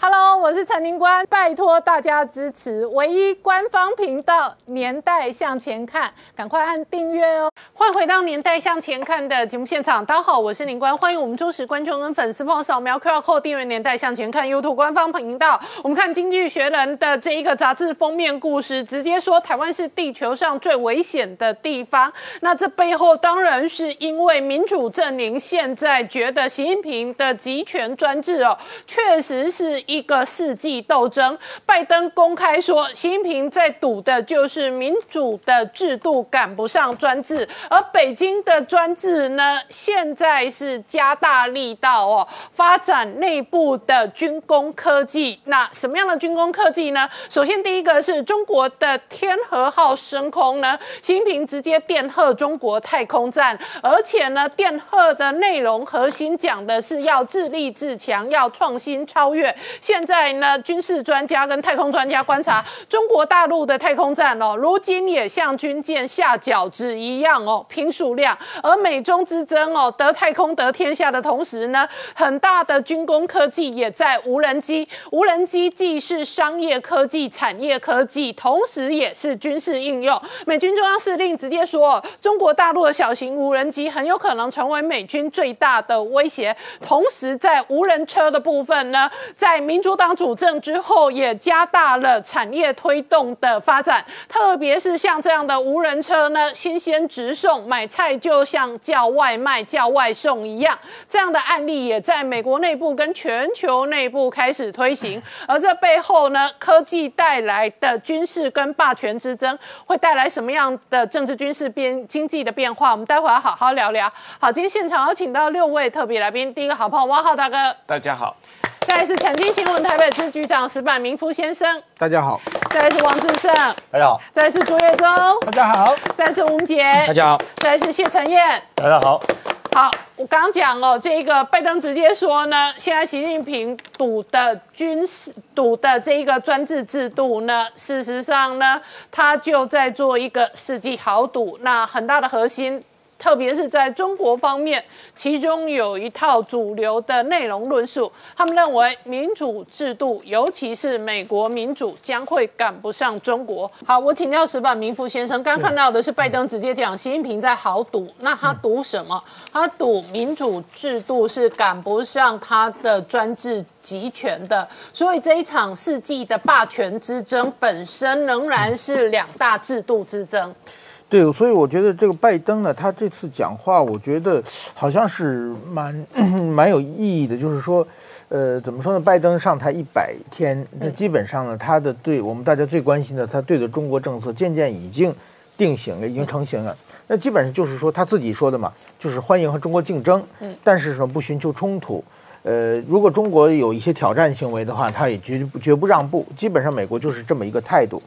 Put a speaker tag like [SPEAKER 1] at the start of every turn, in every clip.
[SPEAKER 1] Hello，我是陈宁官，拜托大家支持唯一官方频道《年代向前看》，赶快按订阅哦！欢迎回到《年代向前看》的节目现场，大家好，我是宁官，欢迎我们忠实观众跟粉丝朋友扫描 QR Code 订阅《年代向前看》YouTube 官方频道。我们看《经济学人》的这一个杂志封面故事，直接说台湾是地球上最危险的地方。那这背后当然是因为民主阵营现在觉得习近平的集权专制哦，确实是。一个世纪斗争，拜登公开说，习近平在赌的就是民主的制度赶不上专制，而北京的专制呢，现在是加大力道哦，发展内部的军工科技。那什么样的军工科技呢？首先，第一个是中国的天河号升空呢，习近平直接电贺中国太空站，而且呢，电贺的内容核心讲的是要自立自强，要创新超越。现在在呢，军事专家跟太空专家观察中国大陆的太空站哦，如今也像军舰下饺子一样哦，拼数量。而美中之争哦，得太空得天下的同时呢，很大的军工科技也在无人机。无人机既是商业科技、产业科技，同时也是军事应用。美军中央司令直接说，中国大陆的小型无人机很有可能成为美军最大的威胁。同时，在无人车的部分呢，在民主党主政之后，也加大了产业推动的发展，特别是像这样的无人车呢，新鲜直送，买菜就像叫外卖、叫外送一样，这样的案例也在美国内部跟全球内部开始推行。而这背后呢，科技带来的军事跟霸权之争，会带来什么样的政治军事变经济的变化？我们待会要好好聊聊。好，今天现场有请到六位特别来宾，第一个好朋友汪浩大哥，
[SPEAKER 2] 大家好。
[SPEAKER 1] 再来是曾经新闻台北支局长石板明夫先生，
[SPEAKER 3] 大家好；
[SPEAKER 1] 再来是王志胜，
[SPEAKER 4] 大家好；
[SPEAKER 1] 再来是朱月忠，
[SPEAKER 3] 大家好；
[SPEAKER 1] 再来是吴杰，
[SPEAKER 4] 大家好；
[SPEAKER 1] 再来是谢承彦，
[SPEAKER 4] 大家好。
[SPEAKER 1] 好，我刚刚讲哦，这个拜登直接说呢，现在习近平赌的军事赌的这一个专制制度呢，事实上呢，他就在做一个世纪豪赌，那很大的核心。特别是在中国方面，其中有一套主流的内容论述，他们认为民主制度，尤其是美国民主，将会赶不上中国。好，我请教石板明夫先生，刚看到的是拜登直接讲习近平在豪赌，那他赌什么？他赌民主制度是赶不上他的专制集权的，所以这一场世纪的霸权之争本身仍然是两大制度之争。
[SPEAKER 3] 对，所以我觉得这个拜登呢，他这次讲话，我觉得好像是蛮 蛮有意义的。就是说，呃，怎么说呢？拜登上台一百天，那基本上呢，他的对我们大家最关心的，他对的中国政策渐渐已经定型了，已经成型了。那基本上就是说他自己说的嘛，就是欢迎和中国竞争，但是说不寻求冲突。呃，如果中国有一些挑战行为的话，他也绝绝不让步。基本上美国就是这么一个态度。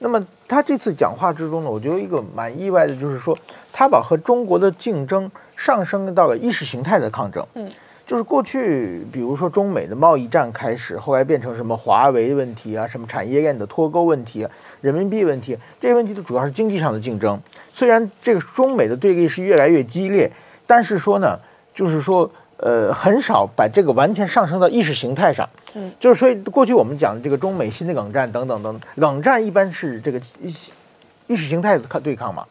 [SPEAKER 3] 那么他这次讲话之中呢，我觉得一个蛮意外的，就是说他把和中国的竞争上升到了意识形态的抗争。嗯，就是过去比如说中美的贸易战开始，后来变成什么华为问题啊，什么产业链的脱钩问题、人民币问题，这些问题都主要是经济上的竞争。虽然这个中美的对立是越来越激烈，但是说呢，就是说。呃，很少把这个完全上升到意识形态上，嗯，就是所以过去我们讲的这个中美新的冷战等等等，冷战一般是这个意意识形态的抗对抗嘛。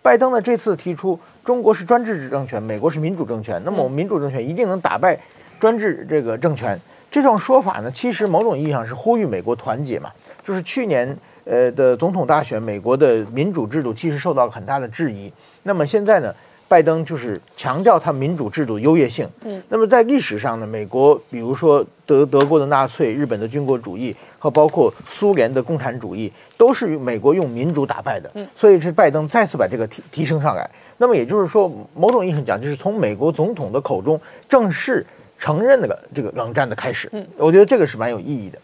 [SPEAKER 3] 拜登呢这次提出中国是专制政权，美国是民主政权，那么我们民主政权一定能打败专制这个政权，这种说法呢，其实某种意义上是呼吁美国团结嘛。就是去年呃的总统大选，美国的民主制度其实受到了很大的质疑，那么现在呢？拜登就是强调他民主制度优越性。嗯，那么在历史上呢，美国比如说德德国的纳粹、日本的军国主义和包括苏联的共产主义，都是美国用民主打败的。嗯，所以是拜登再次把这个提提升上来。那么也就是说，某种意义上讲，就是从美国总统的口中正式承认那个这个冷战的开始。嗯，我觉得这个是蛮有意义的。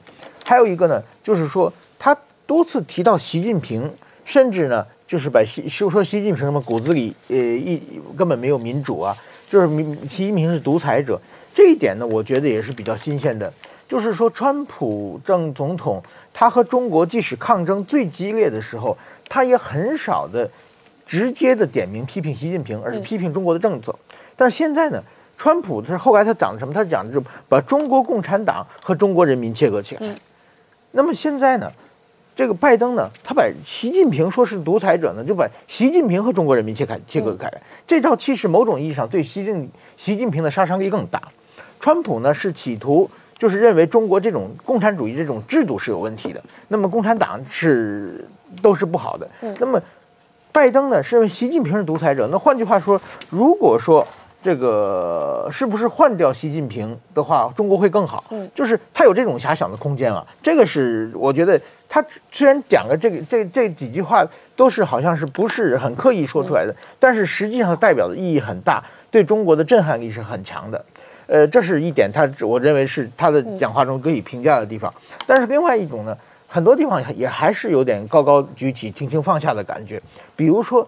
[SPEAKER 3] 还有一个呢，就是说他多次提到习近平，甚至呢。就是把习就说习近平什么骨子里呃一根本没有民主啊，就是民习近平是独裁者，这一点呢，我觉得也是比较新鲜的。就是说，川普正总统他和中国即使抗争最激烈的时候，他也很少的直接的点名批评习近平，而是批评中国的政策。但是现在呢，川普是后来他讲的什么？他讲的就是把中国共产党和中国人民切割起来。那么现在呢，这个拜登呢，他把习近平说是独裁者呢，就把习近平和中国人民切开切割开来。这招其实某种意义上对习近习近平的杀伤力更大。川普呢是企图就是认为中国这种共产主义这种制度是有问题的，那么共产党是都是不好的。那么拜登呢是认为习近平是独裁者。那换句话说，如果说这个是不是换掉习近平的话，中国会更好？嗯，就是他有这种遐想的空间啊。这个是我觉得他虽然讲了这个这这几句话都是好像是不是很刻意说出来的，但是实际上代表的意义很大，对中国的震撼力是很强的。呃，这是一点，他我认为是他的讲话中可以评价的地方。但是另外一种呢，很多地方也还是有点高高举起、轻轻放下的感觉，比如说。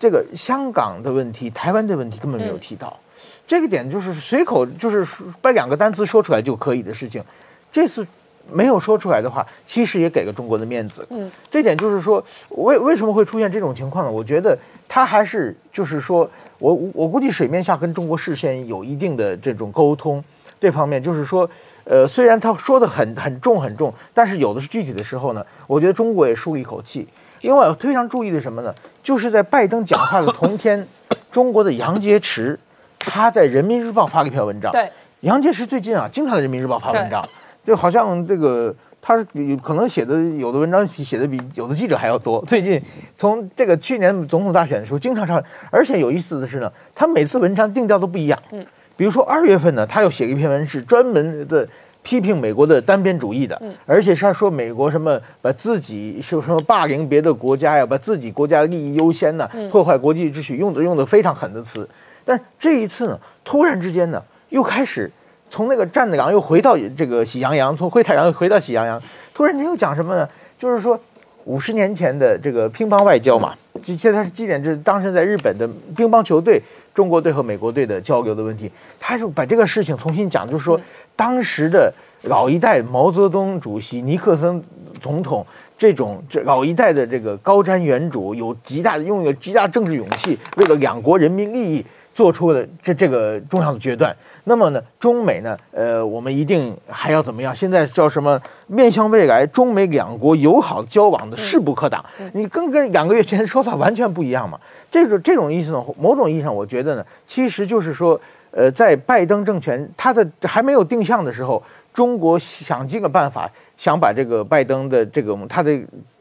[SPEAKER 3] 这个香港的问题、台湾的问题根本没有提到，这个点就是随口就是把两个单词说出来就可以的事情，这次没有说出来的话，其实也给了中国的面子。嗯，这点就是说，为为什么会出现这种情况呢？我觉得他还是就是说我我估计水面下跟中国事先有一定的这种沟通，这方面就是说，呃，虽然他说的很很重很重，但是有的是具体的时候呢，我觉得中国也舒了一口气。另外，我非常注意的什么呢？就是在拜登讲话的同天，中国的杨洁篪，他在人民日报发了一篇文章。
[SPEAKER 1] 对，
[SPEAKER 3] 杨洁篪最近啊，经常在人民日报发文章，就好像这个他有可能写的有的文章写的比有的记者还要多。最近从这个去年总统大选的时候，经常上，而且有意思的是呢，他每次文章定调都不一样。嗯，比如说二月份呢，他又写一篇文是专门的。批评美国的单边主义的，而且他说美国什么把自己说什么霸凌别的国家呀，把自己国家的利益优先呢，破坏国际秩序，用的用的非常狠的词。但这一次呢，突然之间呢，又开始从那个站岗又回到这个喜羊羊，从灰太狼又回到喜羊羊，突然间又讲什么呢？就是说五十年前的这个乒乓外交嘛，现在是基点，就是当时在日本的乒乓球队，中国队和美国队的交流的问题，他就把这个事情重新讲，就是说。当时的老一代，毛泽东主席、尼克森总统这种这老一代的这个高瞻远瞩，有极大的拥有极大政治勇气，为了两国人民利益做出了这这个重要的决断。那么呢，中美呢，呃，我们一定还要怎么样？现在叫什么？面向未来，中美两国友好交往的势不可挡。你跟跟两个月前说法完全不一样嘛？这种这种意思呢，某种意义上，我觉得呢，其实就是说。呃，在拜登政权他的还没有定向的时候，中国想尽个办法，想把这个拜登的这个他的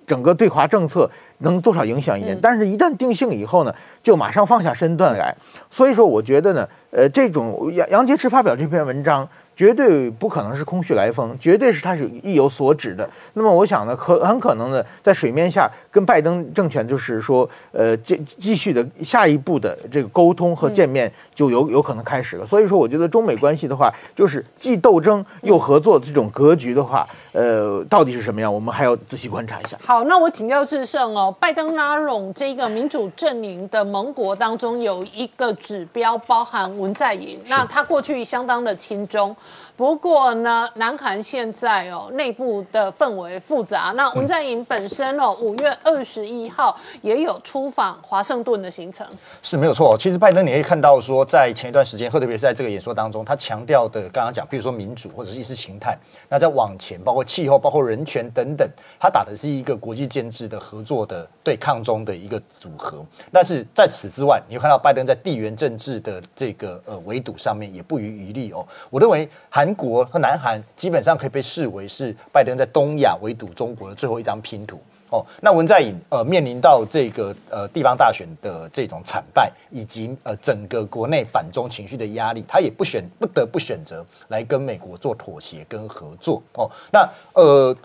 [SPEAKER 3] 整个对华政策能多少影响一点。但是，一旦定性以后呢，就马上放下身段来。所以说，我觉得呢，呃，这种杨杨洁篪发表这篇文章。绝对不可能是空穴来风，绝对是他是意有所指的。那么我想呢，可很可能呢，在水面下跟拜登政权就是说，呃，继继续的下一步的这个沟通和见面就有有可能开始了。所以说，我觉得中美关系的话，就是既斗争又合作的这种格局的话，呃，到底是什么样，我们还要仔细观察一下。
[SPEAKER 1] 好，那我请教智胜哦，拜登拉拢这个民主阵营的盟国当中有一个指标包含文在寅，那他过去相当的亲中。不过呢，南韩现在哦内部的氛围复杂。那文在寅本身哦，五月二十一号也有出访华盛顿的行程，
[SPEAKER 2] 是没有错。其实拜登你可以看到说，在前一段时间，特别是在这个演说当中，他强调的刚刚讲，比如说民主或者是意识形态，那在往前，包括气候、包括人权等等，他打的是一个国际建制的合作的对抗中的一个组合。但是在此之外，你会看到拜登在地缘政治的这个呃围堵上面也不遗余力哦。我认为韩。韩国和南韩基本上可以被视为是拜登在东亚围堵中国的最后一张拼图哦。那文在寅呃面临到这个呃地方大选的这种惨败，以及呃整个国内反中情绪的压力，他也不选不得不选择来跟美国做妥协跟合作哦。那呃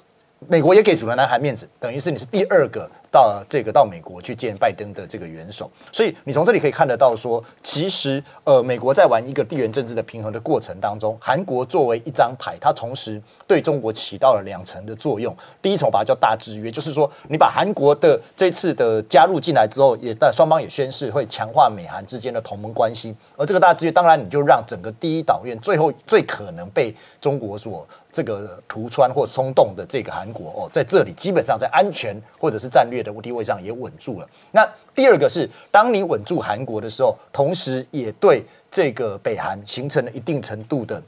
[SPEAKER 2] 美国也给主人南韩面子，等于是你是第二个。到这个到美国去见拜登的这个元首，所以你从这里可以看得到，说其实呃，美国在玩一个地缘政治的平衡的过程当中，韩国作为一张牌，它同时对中国起到了两层的作用。第一层把它叫大制约，就是说你把韩国的这次的加入进来之后，也但双方也宣誓会强化美韩之间的同盟关系。而这个大制约，当然你就让整个第一岛链最后最可能被中国所这个图穿或冲动的这个韩国哦，在这里基本上在安全或者是战略。的地位上也稳住了。那第二个是，当你稳住韩国的时候，同时也对这个北韩形成了一定程度的。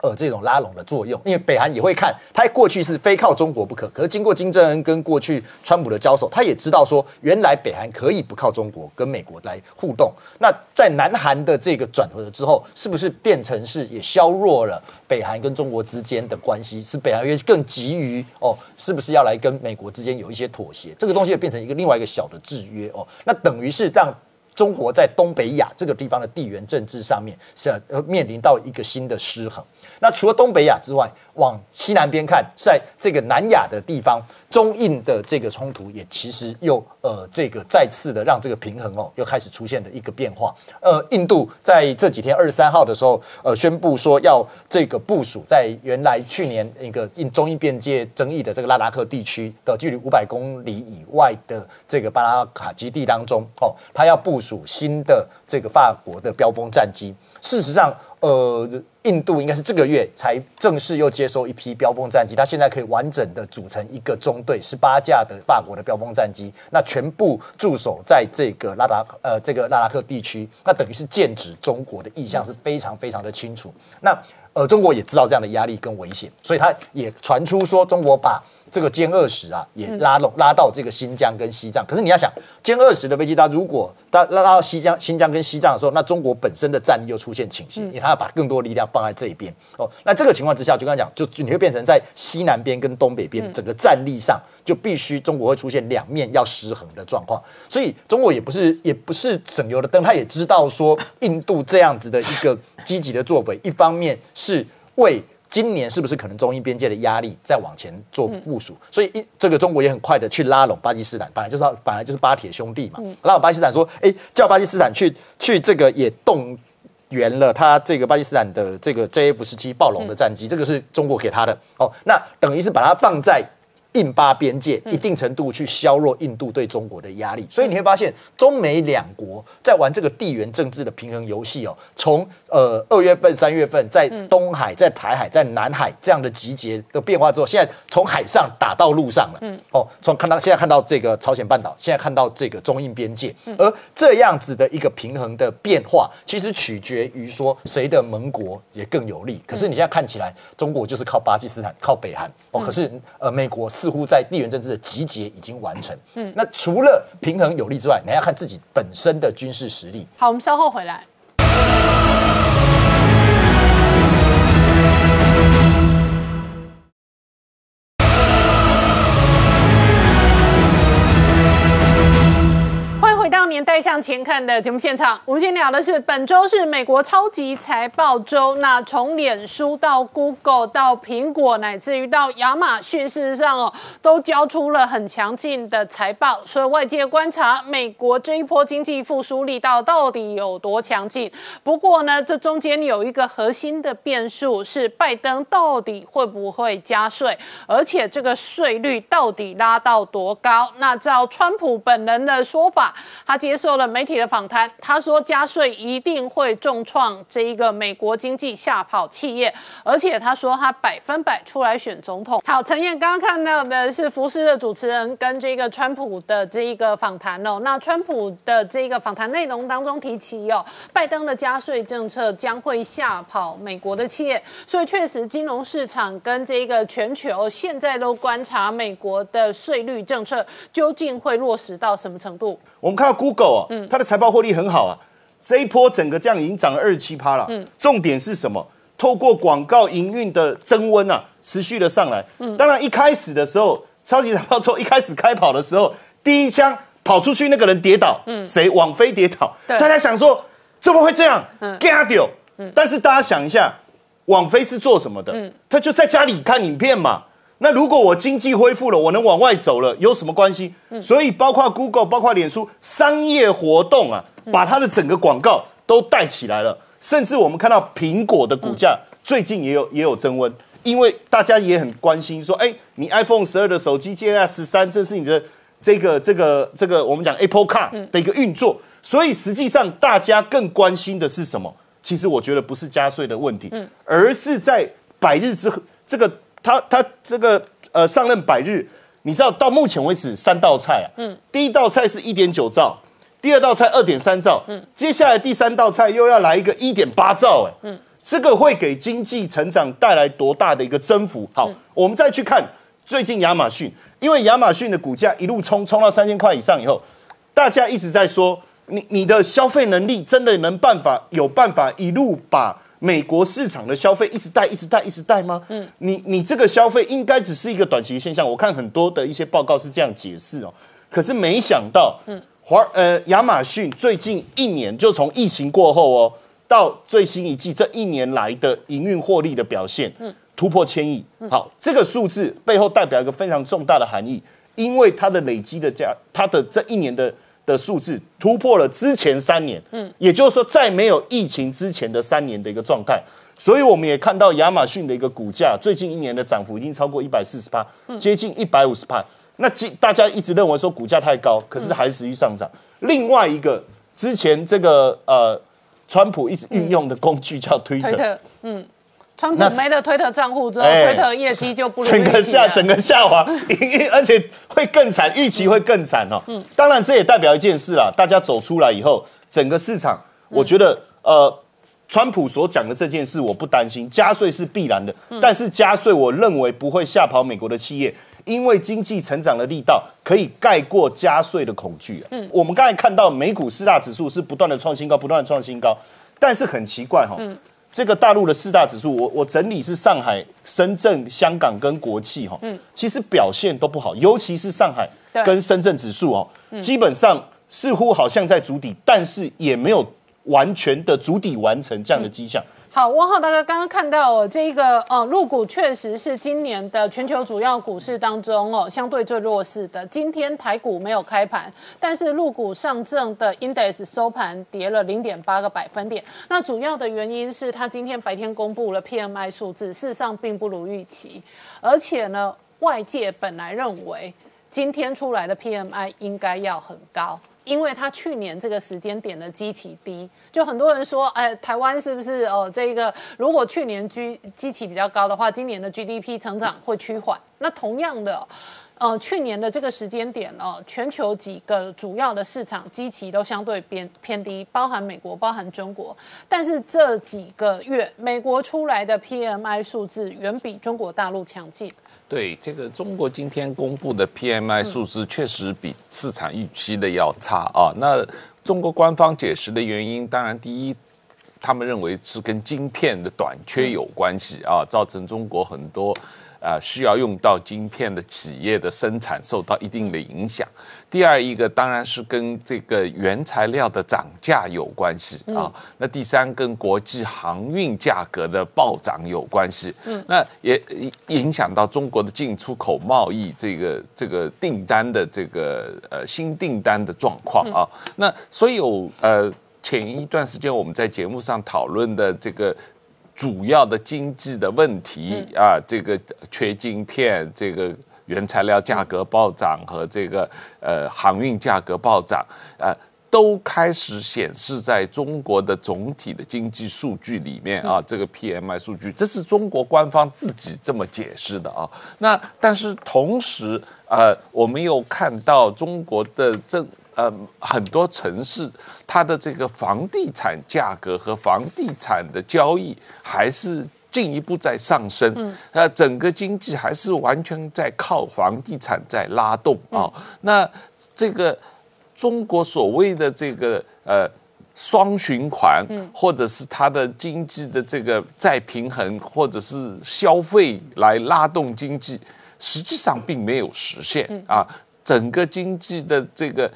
[SPEAKER 2] 呃，这种拉拢的作用，因为北韩也会看，他过去是非靠中国不可，可是经过金正恩跟过去川普的交手，他也知道说，原来北韩可以不靠中国跟美国来互动。那在南韩的这个转折之后，是不是变成是也削弱了北韩跟中国之间的关系？是北韩越更急于哦，是不是要来跟美国之间有一些妥协？这个东西变成一个另外一个小的制约哦，那等于是让。中国在东北亚这个地方的地缘政治上面是呃面临到一个新的失衡。那除了东北亚之外，往西南边看，在这个南亚的地方，中印的这个冲突也其实又呃这个再次的让这个平衡哦又开始出现了一个变化。呃，印度在这几天二十三号的时候，呃宣布说要这个部署在原来去年一个印中印边界争议的这个拉达克地区的距离五百公里以外的这个巴拉卡基地当中哦，他要部署。属新的这个法国的标风战机，事实上，呃，印度应该是这个月才正式又接收一批标风战机，它现在可以完整的组成一个中队，十八架的法国的标风战机，那全部驻守在这个拉达呃这个拉达克地区，那等于是剑指中国的意向是非常非常的清楚。那呃，中国也知道这样的压力跟危险，所以他也传出说中国把。这个歼二十啊，也拉拢拉到这个新疆跟西藏。可是你要想，歼二十的飞机，它如果它拉到新疆、新疆跟西藏的时候，那中国本身的战力又出现倾斜，因为它要把更多力量放在这一边哦。那这个情况之下，就刚才讲，就你会变成在西南边跟东北边整个战力上，就必须中国会出现两面要失衡的状况。所以中国也不是也不是省油的灯，他也知道说印度这样子的一个积极的作为，一方面是为。今年是不是可能中印边界的压力再往前做部署？所以一这个中国也很快的去拉拢巴基斯坦，本来就是本来就是巴铁兄弟嘛，拉拢巴基斯坦说，哎，叫巴基斯坦去去这个也动员了他这个巴基斯坦的这个 JF 十七暴龙的战机，这个是中国给他的哦，那等于是把它放在。印巴边界一定程度去削弱印度对中国的压力，所以你会发现中美两国在玩这个地缘政治的平衡游戏哦。从呃二月份、三月份在东海、在台海、在南海这样的集结的变化之后，现在从海上打到陆上了。嗯，哦，从看到现在看到这个朝鲜半岛，现在看到这个中印边界，而这样子的一个平衡的变化，其实取决于说谁的盟国也更有利。可是你现在看起来，中国就是靠巴基斯坦、靠北韩哦，可是呃美国似乎在地缘政治的集结已经完成。嗯，那除了平衡有利之外，你要看自己本身的军事实力。
[SPEAKER 1] 好，我们稍后回来。年代向前看的节目现场，我们先聊的是本周是美国超级财报周。那从脸书到 Google 到苹果，乃至于到亚马逊，事实上哦，都交出了很强劲的财报。所以外界观察美国这一波经济复苏力道到底有多强劲。不过呢，这中间有一个核心的变数是拜登到底会不会加税，而且这个税率到底拉到多高？那照川普本人的说法，他。接受了媒体的访谈，他说加税一定会重创这一个美国经济，吓跑企业，而且他说他百分百出来选总统。好，陈燕刚刚看到的是福斯的主持人跟这个川普的这一个访谈哦。那川普的这个访谈内容当中提起哦，拜登的加税政策将会吓跑美国的企业，所以确实金融市场跟这个全球现在都观察美国的税率政策究竟会落实到什么程度。
[SPEAKER 4] 我们看到 Google 啊，它的财报获利很好啊，这一波整个这样已经涨了二十七趴了。嗯，重点是什么？透过广告营运的增温啊，持续的上来。嗯，当然一开始的时候，超级财报周 一开始开跑的时候，第一枪跑出去那个人跌倒，嗯，谁？网飞跌倒。大家想说怎么会这样？嗯，吓掉。嗯，但是大家想一下，网飞是做什么的？嗯，他就在家里看影片嘛。那如果我经济恢复了，我能往外走了，有什么关系？所以包括 Google、包括脸书商业活动啊，把它的整个广告都带起来了。甚至我们看到苹果的股价最近也有也有增温，因为大家也很关心说，哎，你 iPhone 十二的手机接下十三，这是你的这个这个这个我们讲 Apple Car 的一个运作。所以实际上大家更关心的是什么？其实我觉得不是加税的问题，而是在百日之这个。他他这个呃上任百日，你知道到目前为止三道菜啊，嗯，第一道菜是一点九兆，第二道菜二点三兆，嗯，接下来第三道菜又要来一个一点八兆，哎，嗯，这个会给经济成长带来多大的一个增幅？好，我们再去看最近亚马逊，因为亚马逊的股价一路冲冲到三千块以上以后，大家一直在说，你你的消费能力真的能办法有办法一路把。美国市场的消费一直带、一直带、一直带吗？嗯，你你这个消费应该只是一个短期现象。我看很多的一些报告是这样解释哦。可是没想到，嗯，华呃亚马逊最近一年就从疫情过后哦，到最新一季这一年来的营运获利的表现，嗯，突破千亿。好，这个数字背后代表一个非常重大的含义，因为它的累积的价，它的这一年的。的数字突破了之前三年，嗯，也就是说，在没有疫情之前的三年的一个状态，所以我们也看到亚马逊的一个股价最近一年的涨幅已经超过一百四十八，接近一百五十帕。那大家一直认为说股价太高，可是还是持续上涨。另外一个之前这个呃，川普一直运用的工具叫推特，嗯。
[SPEAKER 1] 川普没了推特账户之后，推特业绩就不
[SPEAKER 4] 整个下 整个下滑，而且会更惨，预期会更惨哦。嗯，当然这也代表一件事啦，大家走出来以后，整个市场，我觉得呃，川普所讲的这件事我不担心，加税是必然的，但是加税我认为不会吓跑美国的企业，因为经济成长的力道可以盖过加税的恐惧。嗯，我们刚才看到美股四大指数是不断的创新高，不断的创新高，但是很奇怪哈。这个大陆的四大指数，我我整理是上海、深圳、香港跟国企哈，嗯，其实表现都不好，尤其是上海跟深圳指数哦，基本上似乎好像在筑底，但是也没有完全的足底完成这样的迹象。
[SPEAKER 1] 好，汪浩大哥刚刚看到哦，这个呃，入股确实是今年的全球主要股市当中哦，相对最弱势的。今天台股没有开盘，但是入股上证的 index 收盘跌了零点八个百分点。那主要的原因是它今天白天公布了 PMI 数字，事实上并不如预期，而且呢，外界本来认为今天出来的 PMI 应该要很高。因为它去年这个时间点的基期低，就很多人说，哎，台湾是不是哦？这个如果去年基基期比较高的话，今年的 GDP 成长会趋缓。那同样的，呃，去年的这个时间点哦，全球几个主要的市场基期都相对偏偏低，包含美国，包含中国。但是这几个月，美国出来的 PMI 数字远比中国大陆强劲。
[SPEAKER 5] 对这个中国今天公布的 PMI 数字，确实比市场预期的要差啊。那中国官方解释的原因，当然第一，他们认为是跟晶片的短缺有关系啊，造成中国很多。啊，需要用到晶片的企业的生产受到一定的影响。第二一个当然是跟这个原材料的涨价有关系啊。那第三跟国际航运价格的暴涨有关系。嗯，那也影响到中国的进出口贸易这个这个订单的这个呃新订单的状况啊。那所以有呃前一段时间我们在节目上讨论的这个。主要的经济的问题啊，这个缺晶片，这个原材料价格暴涨和这个呃航运价格暴涨，呃，都开始显示在中国的总体的经济数据里面啊。这个 PMI 数据，这是中国官方自己这么解释的啊。那但是同时，呃，我们又看到中国的这。呃，很多城市它的这个房地产价格和房地产的交易还是进一步在上升，嗯，呃，整个经济还是完全在靠房地产在拉动啊。那这个中国所谓的这个呃双循环，或者是它的经济的这个再平衡，或者是消费来拉动经济，实际上并没有实现啊。整个经济的这个。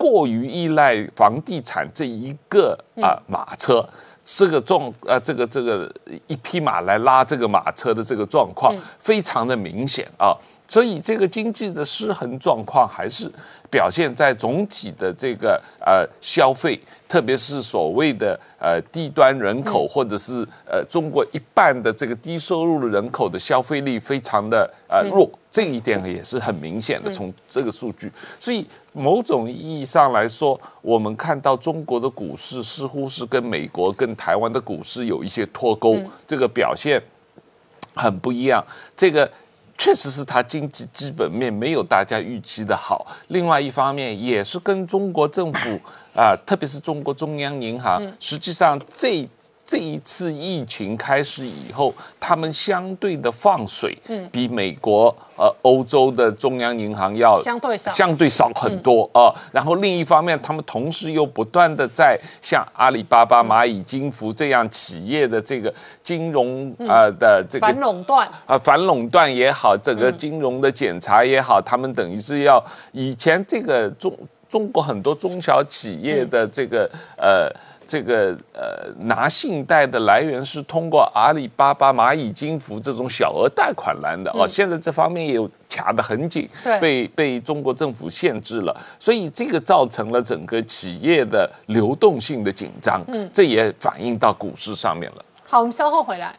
[SPEAKER 5] 过于依赖房地产这一个啊马车，这个状啊这个这个一匹马来拉这个马车的这个状况非常的明显啊，所以这个经济的失衡状况还是表现在总体的这个呃消费，特别是所谓的呃低端人口或者是呃中国一半的这个低收入的人口的消费力非常的呃弱。这一点也是很明显的，从这个数据，所以某种意义上来说，我们看到中国的股市似乎是跟美国、跟台湾的股市有一些脱钩，这个表现很不一样。这个确实是它经济基本面没有大家预期的好。另外一方面，也是跟中国政府啊，特别是中国中央银行，实际上这。这一次疫情开始以后，他们相对的放水，嗯，比美国、呃欧洲的中央银行要
[SPEAKER 1] 相对少，
[SPEAKER 5] 相对少很多啊。然后另一方面，他们同时又不断的在像阿里巴巴、蚂蚁金服这样企业的这个金融啊的这个
[SPEAKER 1] 反垄断。
[SPEAKER 5] 啊反垄断也好，整个金融的检查也好，他们等于是要以前这个中中国很多中小企业的这个呃。这个呃，拿信贷的来源是通过阿里巴巴、蚂蚁金服这种小额贷款来的哦。现在这方面也有卡得很紧，被被中国政府限制了，所以这个造成了整个企业的流动性的紧张。嗯，这也反映到股市上面了。
[SPEAKER 1] 好，我们稍后回来。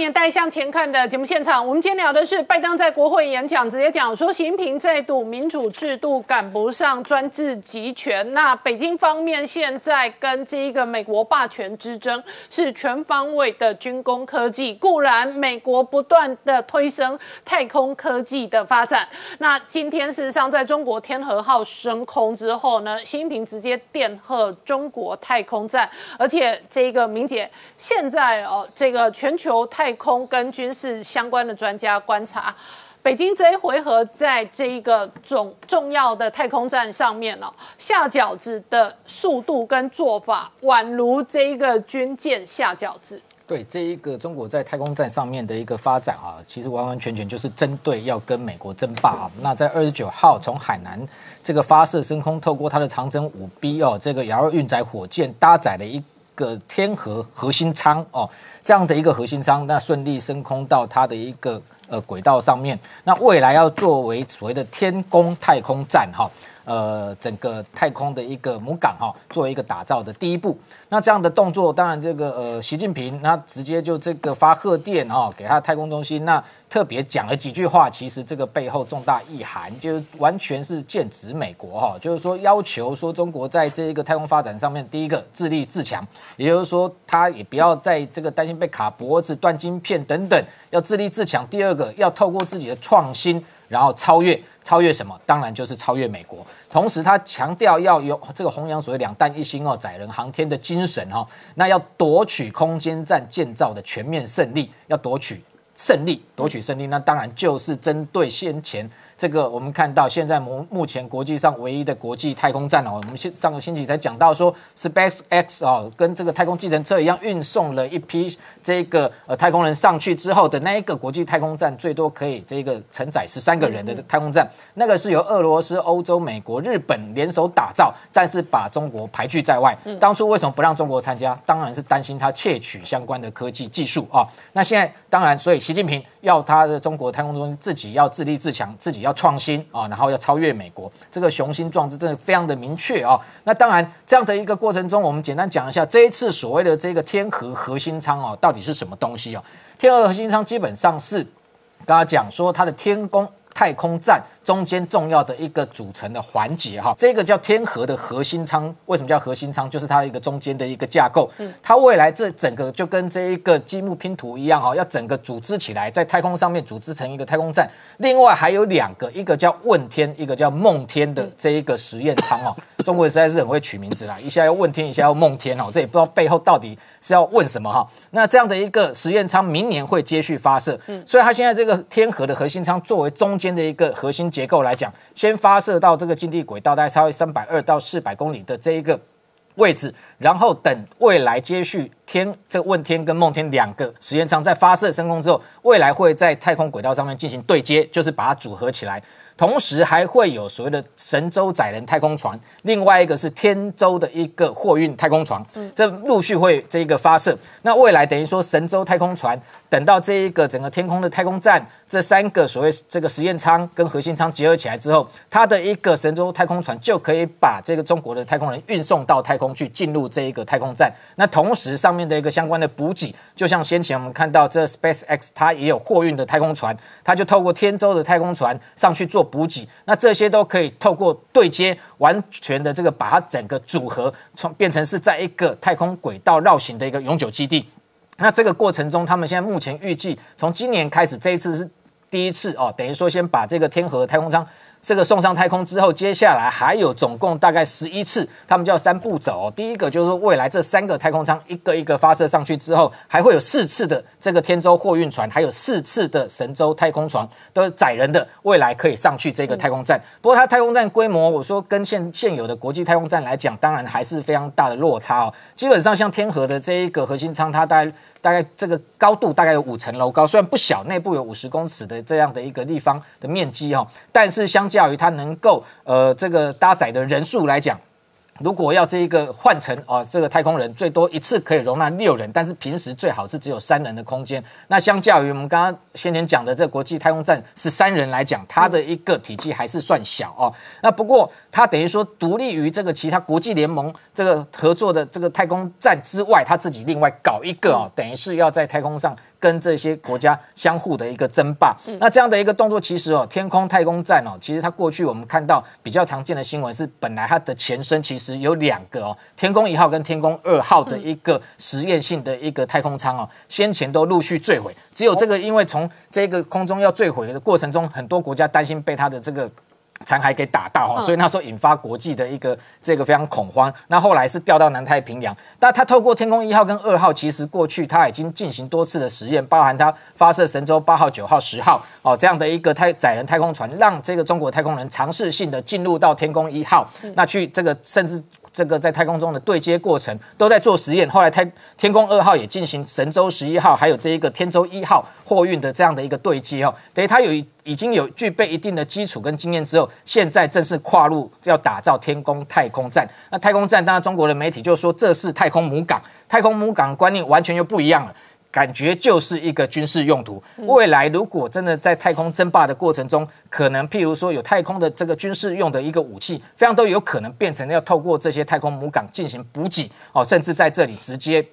[SPEAKER 1] 年代向前看的节目现场，我们今天聊的是拜登在国会演讲，直接讲说习近平再度民主制度赶不上专制集权。那北京方面现在跟这一个美国霸权之争是全方位的军工科技，固然美国不断的推升太空科技的发展。那今天事实上在中国天河号升空之后呢，习近平直接电贺中国太空站，而且这个明姐现在哦，这个全球太太空跟军事相关的专家观察，北京这一回合在这一个重重要的太空站上面哦，下饺子的速度跟做法，宛如这一个军舰下饺子。
[SPEAKER 6] 对这一个中国在太空站上面的一个发展啊，其实完完全全就是针对要跟美国争霸啊。那在二十九号从海南这个发射升空，透过它的长征五 B 哦，这个遥二运载火箭搭载了一个天河核心舱哦。这样的一个核心舱，那顺利升空到它的一个呃轨道上面，那未来要作为所谓的天宫太空站哈。呃，整个太空的一个母港哈，作为一个打造的第一步。那这样的动作，当然这个呃，习近平那直接就这个发贺电哈，给他太空中心，那特别讲了几句话。其实这个背后重大意涵，就是完全是剑指美国哈，就是说要求说中国在这一个太空发展上面，第一个自立自强，也就是说他也不要在这个担心被卡脖子、断晶片等等，要自立自强。第二个要透过自己的创新。然后超越超越什么？当然就是超越美国。同时，他强调要有这个弘扬所谓两弹一星二，载人航天的精神哈。那要夺取空间站建造的全面胜利，要夺取胜利，夺取胜利。那当然就是针对先前。这个我们看到，现在目目前国际上唯一的国际太空站哦，我们上上个星期才讲到说，Space X 哦，跟这个太空计程车一样，运送了一批这个呃太空人上去之后的那一个国际太空站，最多可以这个承载十三个人的太空站，那个是由俄罗斯、欧洲、美国、日本联手打造，但是把中国排拒在外。当初为什么不让中国参加？当然是担心他窃取相关的科技技术啊。那现在当然，所以习近平要他的中国太空中心自己要自立自强，自己要。创新啊，然后要超越美国，这个雄心壮志真的非常的明确啊。那当然，这样的一个过程中，我们简单讲一下这一次所谓的这个天河核心舱哦，到底是什么东西哦？天河核心舱基本上是刚刚讲说它的天宫太空站。中间重要的一个组成的环节哈，这个叫天河的核心舱。为什么叫核心舱？就是它一个中间的一个架构。嗯，它未来这整个就跟这一个积木拼图一样哈，要整个组织起来，在太空上面组织成一个太空站。另外还有两个，一个叫问天，一个叫梦天的这一个实验舱哦。中国人实在是很会取名字啦，一下要问天，一下要梦天哦，这也不知道背后到底是要问什么哈。那这样的一个实验舱，明年会接续发射。嗯，所以它现在这个天河的核心舱作为中间的一个核心。结构来讲，先发射到这个近地轨道，大概超过三百二到四百公里的这一个位置，然后等未来接续天这个问天跟梦天两个实验舱在发射升空之后，未来会在太空轨道上面进行对接，就是把它组合起来。同时还会有所谓的神舟载人太空船，另外一个是天舟的一个货运太空船，这陆续会这一个发射。那未来等于说神舟太空船，等到这一个整个天空的太空站，这三个所谓这个实验舱跟核心舱结合起来之后，它的一个神舟太空船就可以把这个中国的太空人运送到太空去，进入这一个太空站。那同时上面的一个相关的补给，就像先前我们看到这 Space X 它也有货运的太空船，它就透过天舟的太空船上去做。补给，那这些都可以透过对接，完全的这个把它整个组合从变成是在一个太空轨道绕行的一个永久基地。那这个过程中，他们现在目前预计从今年开始，这一次是第一次哦，等于说先把这个天河太空舱。这个送上太空之后，接下来还有总共大概十一次，他们叫三步走。第一个就是说，未来这三个太空舱一个一个发射上去之后，还会有四次的这个天舟货运船，还有四次的神舟太空船，都是载人的，未来可以上去这个太空站。不过它太空站规模，我说跟现现有的国际太空站来讲，当然还是非常大的落差哦。基本上像天河的这一个核心舱，它大概。大概这个高度大概有五层楼高，虽然不小，内部有五十公尺的这样的一个立方的面积哈，但是相较于它能够呃这个搭载的人数来讲。如果要这一个换成啊，这个太空人最多一次可以容纳六人，但是平时最好是只有三人的空间。那相较于我们刚刚先前讲的这国际太空站是三人来讲，它的一个体积还是算小哦。那不过它等于说独立于这个其他国际联盟这个合作的这个太空站之外，他自己另外搞一个哦，等于是要在太空上。跟这些国家相互的一个争霸，那这样的一个动作，其实哦，天空太空站哦，其实它过去我们看到比较常见的新闻是，本来它的前身其实有两个哦，天宫一号跟天宫二号的一个实验性的一个太空舱哦，先前都陆续坠毁，只有这个因为从这个空中要坠毁的过程中，很多国家担心被它的这个。残骸给打到哈，所以那时候引发国际的一个这个非常恐慌。那后来是调到南太平洋，但他透过天宫一号跟二号，其实过去他已经进行多次的实验，包含他发射神舟八号、九号、十号哦这样的一个太载人太空船，让这个中国太空人尝试性的进入到天宫一号，那去这个甚至。这个在太空中的对接过程都在做实验，后来太天宫二号也进行神舟十一号，还有这一个天舟一号货运的这样的一个对接哦，等于它有已经有具备一定的基础跟经验之后，现在正式跨入要打造天宫太空站。那太空站，当然中国的媒体就说这是太空母港，太空母港观念完全又不一样了。感觉就是一个军事用途。未来如果真的在太空争霸的过程中，可能譬如说有太空的这个军事用的一个武器，非常都有可能变成要透过这些太空母港进行补给哦，甚至在这里直接。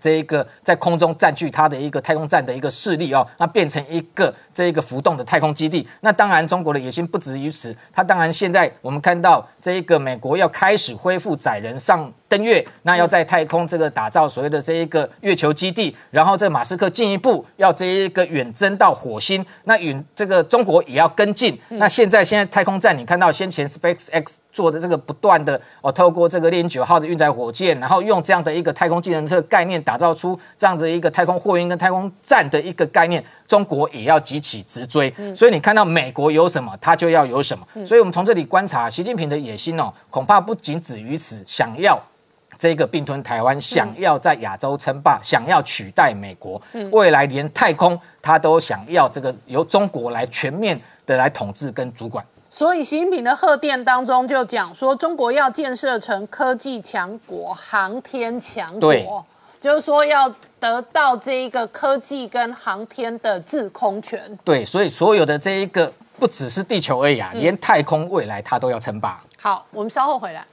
[SPEAKER 6] 这一个在空中占据它的一个太空站的一个势力哦，那变成一个这一个浮动的太空基地。那当然，中国的野心不止于此。它当然现在我们看到这一个美国要开始恢复载人上登月，那要在太空这个打造所谓的这一个月球基地。然后这马斯克进一步要这一个远征到火星，那远这个中国也要跟进。那现在现在太空站，你看到先前 Space X。做的这个不断的哦，透过这个猎鹰九号的运载火箭，然后用这样的一个太空技能车概念，打造出这样的一个太空货运跟太空站的一个概念，中国也要急起直追。所以你看到美国有什么，它就要有什么。所以我们从这里观察，习近平的野心哦，恐怕不仅止于此，想要这个并吞台湾，想要在亚洲称霸，想要取代美国，未来连太空他都想要这个由中国来全面的来统治跟主管。
[SPEAKER 1] 所以习近平的贺电当中就讲说，中国要建设成科技强国、航天强国，就是说要得到这一个科技跟航天的制空权。
[SPEAKER 6] 对，所以所有的这一个不只是地球而已啊，连太空未来它都要称霸。
[SPEAKER 1] 好，我们稍后回来。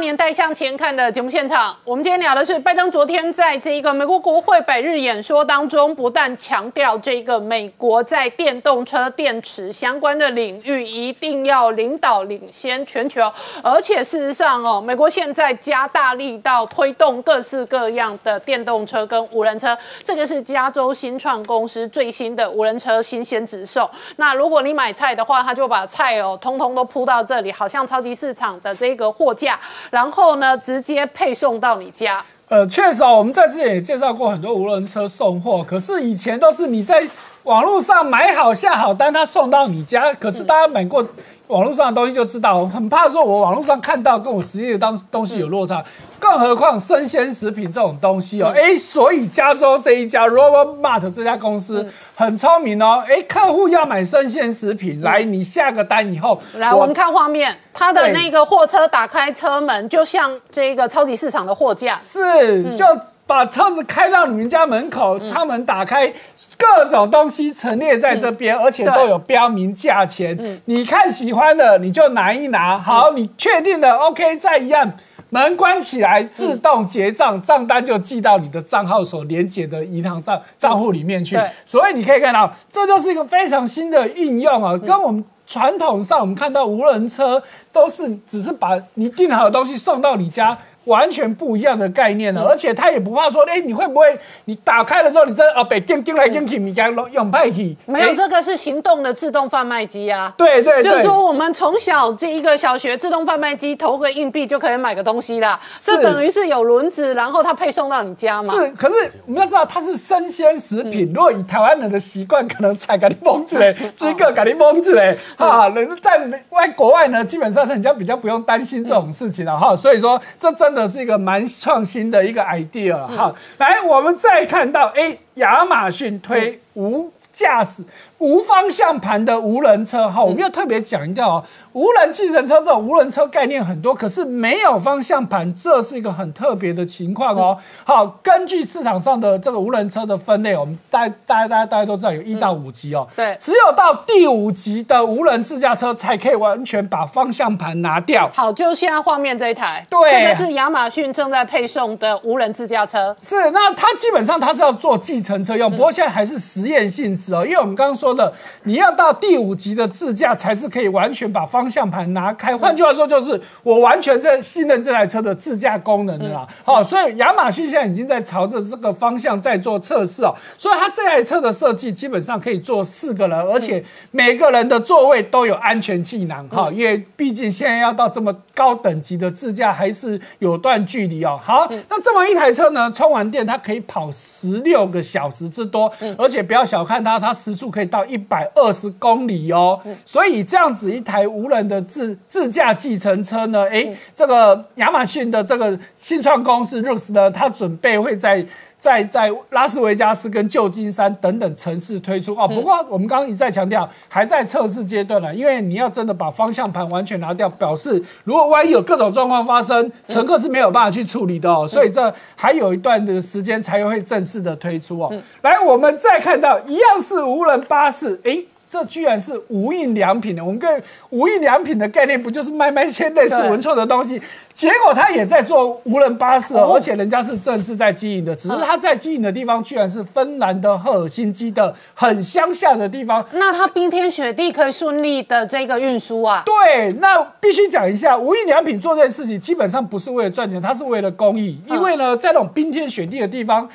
[SPEAKER 1] 年代向前看的节目现场，我们今天聊的是拜登昨天在这一个美国国会百日演说当中，不但强调这个美国在电动车电池相关的领域一定要领导领先全球，而且事实上哦，美国现在加大力道推动各式各样的电动车跟无人车，这个是加州新创公司最新的无人车新鲜直售。那如果你买菜的话，他就把菜哦通通都铺到这里，好像超级市场的这个货架。然后呢，直接配送到你家。
[SPEAKER 7] 呃，确实，我们在之前也介绍过很多无人车送货，可是以前都是你在网络上买好下好单，他送到你家。可是大家买过。网络上的东西就知道，很怕说我网络上看到跟我实际的当东西有落差，更何况生鲜食品这种东西哦，哎，所以加州这一家 Robert Mart 这家公司很聪明哦，哎，客户要买生鲜食品，来你下个单以后，
[SPEAKER 1] 来我们看画面，他的那个货车打开车门，就像这个超级市场的货架，
[SPEAKER 7] 是就。把车子开到你们家门口，舱门打开，各种东西陈列在这边，而且都有标明价钱。你看喜欢的你就拿一拿，好，你确定了 OK 再一按。门关起来，自动结账，账单就寄到你的账号所连接的银行账账户里面去。所以你可以看到，这就是一个非常新的应用啊，跟我们传统上我们看到无人车都是只是把你订好的东西送到你家。完全不一样的概念了，而且他也不怕说，哎、你会不会你打开的时候，你这啊北京进来进去，你给它用派去？
[SPEAKER 1] 没有
[SPEAKER 7] 诶
[SPEAKER 1] 这个是行动的自动贩卖机啊。
[SPEAKER 7] 对对对，
[SPEAKER 1] 就是说，我们从小这一个小学自动贩卖机投个硬币就可以买个东西啦，
[SPEAKER 7] 是
[SPEAKER 1] 这等于是有轮子，然后它配送到你家嘛。
[SPEAKER 7] 是，可是我们要知道它是生鲜食品。如果以台湾人的习惯，可能菜给你蒙子嘞，鸡个给你蒙起来，哈，人在外国外呢，基本上人家比较不用担心这种事情了哈。所以说，这真的是一个蛮创新的一个 idea 了哈。来，我们再看到，哎，亚马逊推无驾驶。无方向盘的无人车哈，我们要特别讲一下哦，无人计程车这种无人车概念很多，可是没有方向盘，这是一个很特别的情况哦。好，根据市场上的这个无人车的分类，我们大大家大家大家都知道有一到五级哦，
[SPEAKER 1] 对
[SPEAKER 7] 只有到第五级的无人自驾车才可以完全把方向盘拿掉。
[SPEAKER 1] 好，就现在画面这一台，
[SPEAKER 7] 对
[SPEAKER 1] 这个是亚马逊正在配送的无人自驾车。
[SPEAKER 7] 是，那它基本上它是要做计程车用，不过现在还是实验性质哦，因为我们刚刚说的，你要到第五级的自驾才是可以完全把方向盘拿开。换句话说，就是我完全在信任这台车的自驾功能的啦。好、所以亚马逊现在已经在朝着这个方向在做测试哦，所以它这台车的设计基本上可以坐四个人，而且每个人的座位都有安全气囊哈、因为毕竟现在要到这么高等级的自驾还是有段距离哦。好，那这么一台车呢，充完电它可以跑十六个小时之多，而且不要小看它，它时速可以到一百二十公里哦。所以这样子一台无人的自自驾计程车呢，诶，这个亚马逊的这个新创公司 Rooks 呢，它准备会在。在在拉斯维加斯跟旧金山等等城市推出哦。不过我们刚刚一再强调，还在测试阶段了，因为你要真的把方向盘完全拿掉，表示如果万一有各种状况发生，乘客是没有办法去处理的哦。所以这还有一段的时间才会正式的推出哦。来，我们再看到一样是无人巴士，诶。这居然是无印良品的，我们跟无印良品的概念不就是卖卖一些类似文创的东西？结果他也在做无人巴士哦，而且人家是正式在经营的，只是他在经营的地方居然是芬兰的赫尔辛基的很乡下的地方。
[SPEAKER 1] 那他冰天雪地可以顺利的这个运输啊？
[SPEAKER 7] 对，那必须讲一下，无印良品做这件事情基本上不是为了赚钱，它是为了公益。因为呢，在那种冰天雪地的地方。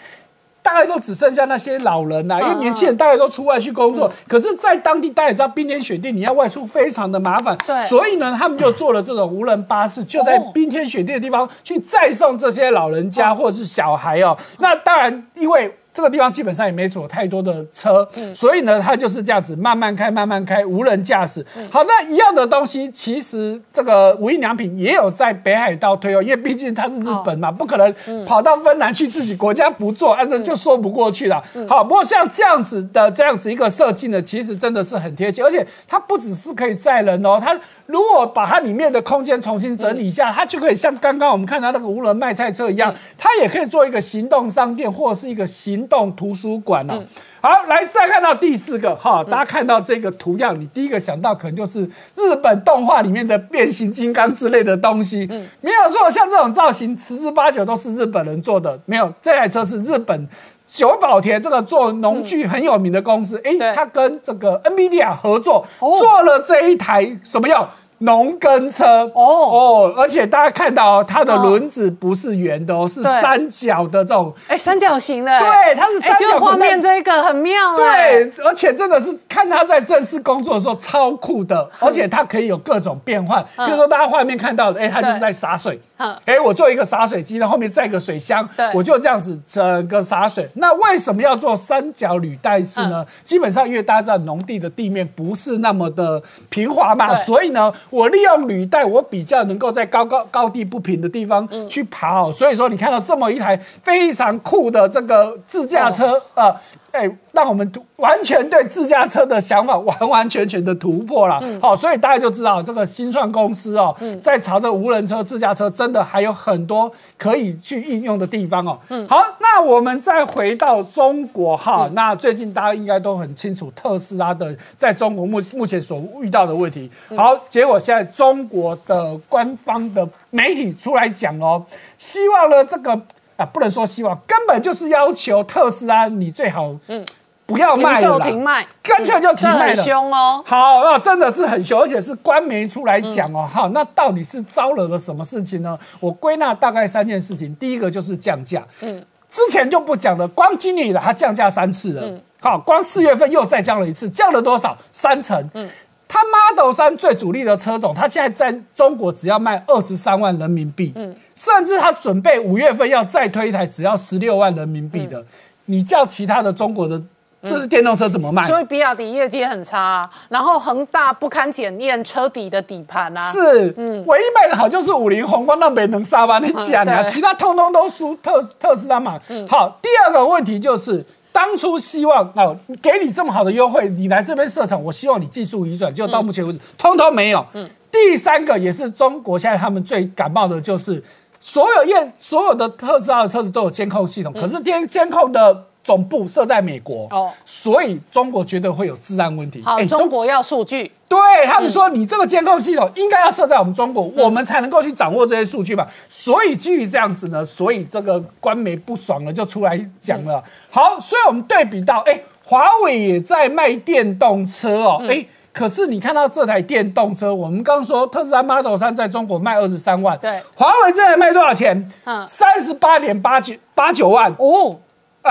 [SPEAKER 7] 大概都只剩下那些老人呐、因为年轻人大概都出外去工作。可是，在当地大家也知道，冰天雪地你要外出非常的麻烦。
[SPEAKER 1] 对
[SPEAKER 7] 所以呢，他们就做了这种无人巴士，就在冰天雪地的地方去载送这些老人家或者是小孩哦。那当然，因为这个地方基本上也没有太多的车，所以呢，它就是这样子慢慢开，慢慢开，无人驾驶。好，那一样的东西，其实这个无印良品也有在北海道推哦，因为毕竟它是日本嘛，不可能跑到芬兰去自己国家不做，按照就说不过去了。好，不过像这样子的这样子一个设计呢，其实真的是很贴切，而且它不只是可以载人哦，它如果把它里面的空间重新整理一下，它就可以像刚刚我们看到那个无人卖菜车一样，它也可以做一个行动商店或者是一个行动图书馆哦。好，来再看到第四个哈，大家看到这个图样，你第一个想到可能就是日本动画里面的变形金刚之类的东西，没有错，像这种造型十之八九都是日本人做的。没有，这台车是日本久保田这个做农具很有名的公司，哎、
[SPEAKER 1] 嗯
[SPEAKER 7] 它跟这个 NVIDIA 合作
[SPEAKER 1] 哦。
[SPEAKER 7] 做了这一台什么用？农耕车。
[SPEAKER 1] 哦。
[SPEAKER 7] 哦，而且大家看到哦它的轮子不是圆的哦，是三角的这种。
[SPEAKER 1] 哎，三角形的，
[SPEAKER 7] 对它是三角口袋
[SPEAKER 1] 面这个很妙哎。
[SPEAKER 7] 对，而且真的是看它在正式工作的时候超酷的，而且它可以有各种变换，比如说大家画面看到的，哎，它就是在洒水
[SPEAKER 1] 嗯。
[SPEAKER 7] 哎，我做一个洒水机，然后后面载个水箱
[SPEAKER 1] 对，
[SPEAKER 7] 我就这样子整个洒水。那为什么要做三角履带式呢？
[SPEAKER 1] 嗯。
[SPEAKER 7] 基本上因为大家知道农地的地面不是那么的平滑嘛，所以呢，我利用履带，我比较能够在高高高低不平的地方
[SPEAKER 1] 嗯
[SPEAKER 7] 去跑。所以说，你看到这么一台非常酷的这个自驾车，呃。哎，让我们突完全对自驾车的想法完完全全的突破了。好、所以大家就知道这个新创公司哦，在朝着无人车、自驾车，真的还有很多可以去应用的地方哦。好，那我们再回到中国哈，那最近大家应该都很清楚特斯拉的在中国目目前所遇到的问题。好，结果现在中国的官方的媒体出来讲哦，希望呢这个啊不能说希望，根本就是要求特斯拉你最好嗯不要
[SPEAKER 1] 停
[SPEAKER 7] 卖了
[SPEAKER 1] 停卖，
[SPEAKER 7] 干脆就停卖了。
[SPEAKER 1] 凶哦。
[SPEAKER 7] 好，那真的是很凶，而且是官媒出来讲哦，好，那到底是招惹了什么事情呢？我归纳大概三件事情，第一个就是降价，嗯，之前就不讲了，光今年以来它降价三次了，好，光四月份又再降了一次，降了多少？三成，嗯。它 Model 三最主力的车种，它现在在中国只要卖二十三万人民币，嗯，甚至它准备五月份要再推一台只要十六万人民币的，你叫其他的中国的这是电动车怎么卖？
[SPEAKER 1] 所以比亚迪业绩很差、啊，然后恒大不堪检验车底的底盘啊，
[SPEAKER 7] 是，嗯唯一卖的好就是五菱宏光那没能杀吧？你讲啊，
[SPEAKER 1] 对
[SPEAKER 7] 其他通通都输特特斯拉嘛。好，第二个问题就是。当初希望哦，给你这么好的优惠，你来这边设厂，我希望你技术移转，就到目前为止，通通没有。第三个也是中国现在他们最感冒的就是，所有验所有的特斯拉的车子都有监控系统，可是监监控的总部设在美国，
[SPEAKER 1] 哦
[SPEAKER 7] 所以中国绝对会有治安问题。
[SPEAKER 1] 好，
[SPEAKER 7] 哎
[SPEAKER 1] 中国要数据，
[SPEAKER 7] 对他们说，你这个监控系统应该要设在我们中国，我们才能够去掌握这些数据嘛。所以基于这样子呢，所以这个官媒不爽了，就出来讲了。好，所以我们对比到，哎，华为也在卖电动车哦，哎。可是你看到这台电动车，我们刚说特斯拉 Model 三在中国卖二十三万，
[SPEAKER 1] 对
[SPEAKER 7] 华为这台卖多少钱？
[SPEAKER 1] 嗯
[SPEAKER 7] 三十八点八九八九万，
[SPEAKER 1] 哦，
[SPEAKER 7] 哎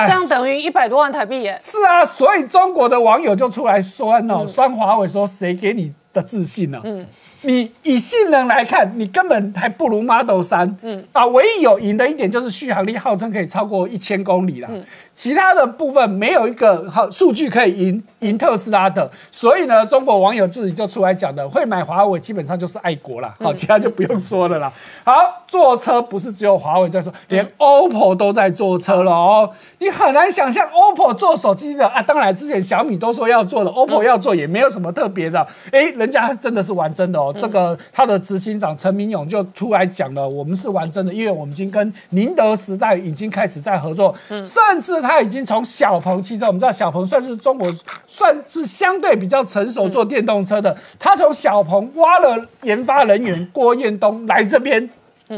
[SPEAKER 1] 这样等于一百多万台币耶。
[SPEAKER 7] 是啊，所以中国的网友就出来酸哦，酸华为说谁给你的自信呢、嗯，你以性能来看，你根本还不如 Model 三。嗯啊，唯一有赢的一点就是续航力号称可以超过一千公里啦。其他的部分没有一个好数据可以赢赢特斯拉的，所以呢，中国网友自己就出来讲的，会买华为基本上就是爱国啦。好，其他就不用说了啦。好，坐车不是只有华为在说，连 OPPO 都在坐车了哦。你很难想象 OPPO 做手机的啊，当然之前小米都说要做的，OPPO 要做也没有什么特别的。哎，人家真的是玩真的哦。这个他的执行长陈明勇就出来讲了，我们是玩真的，因为我们已经跟宁德时代已经开始在合作，甚至他已经从小鹏汽车，我们知道小鹏算是中国算是相对比较成熟做电动车的，他从小鹏挖了研发人员郭彦东来这边。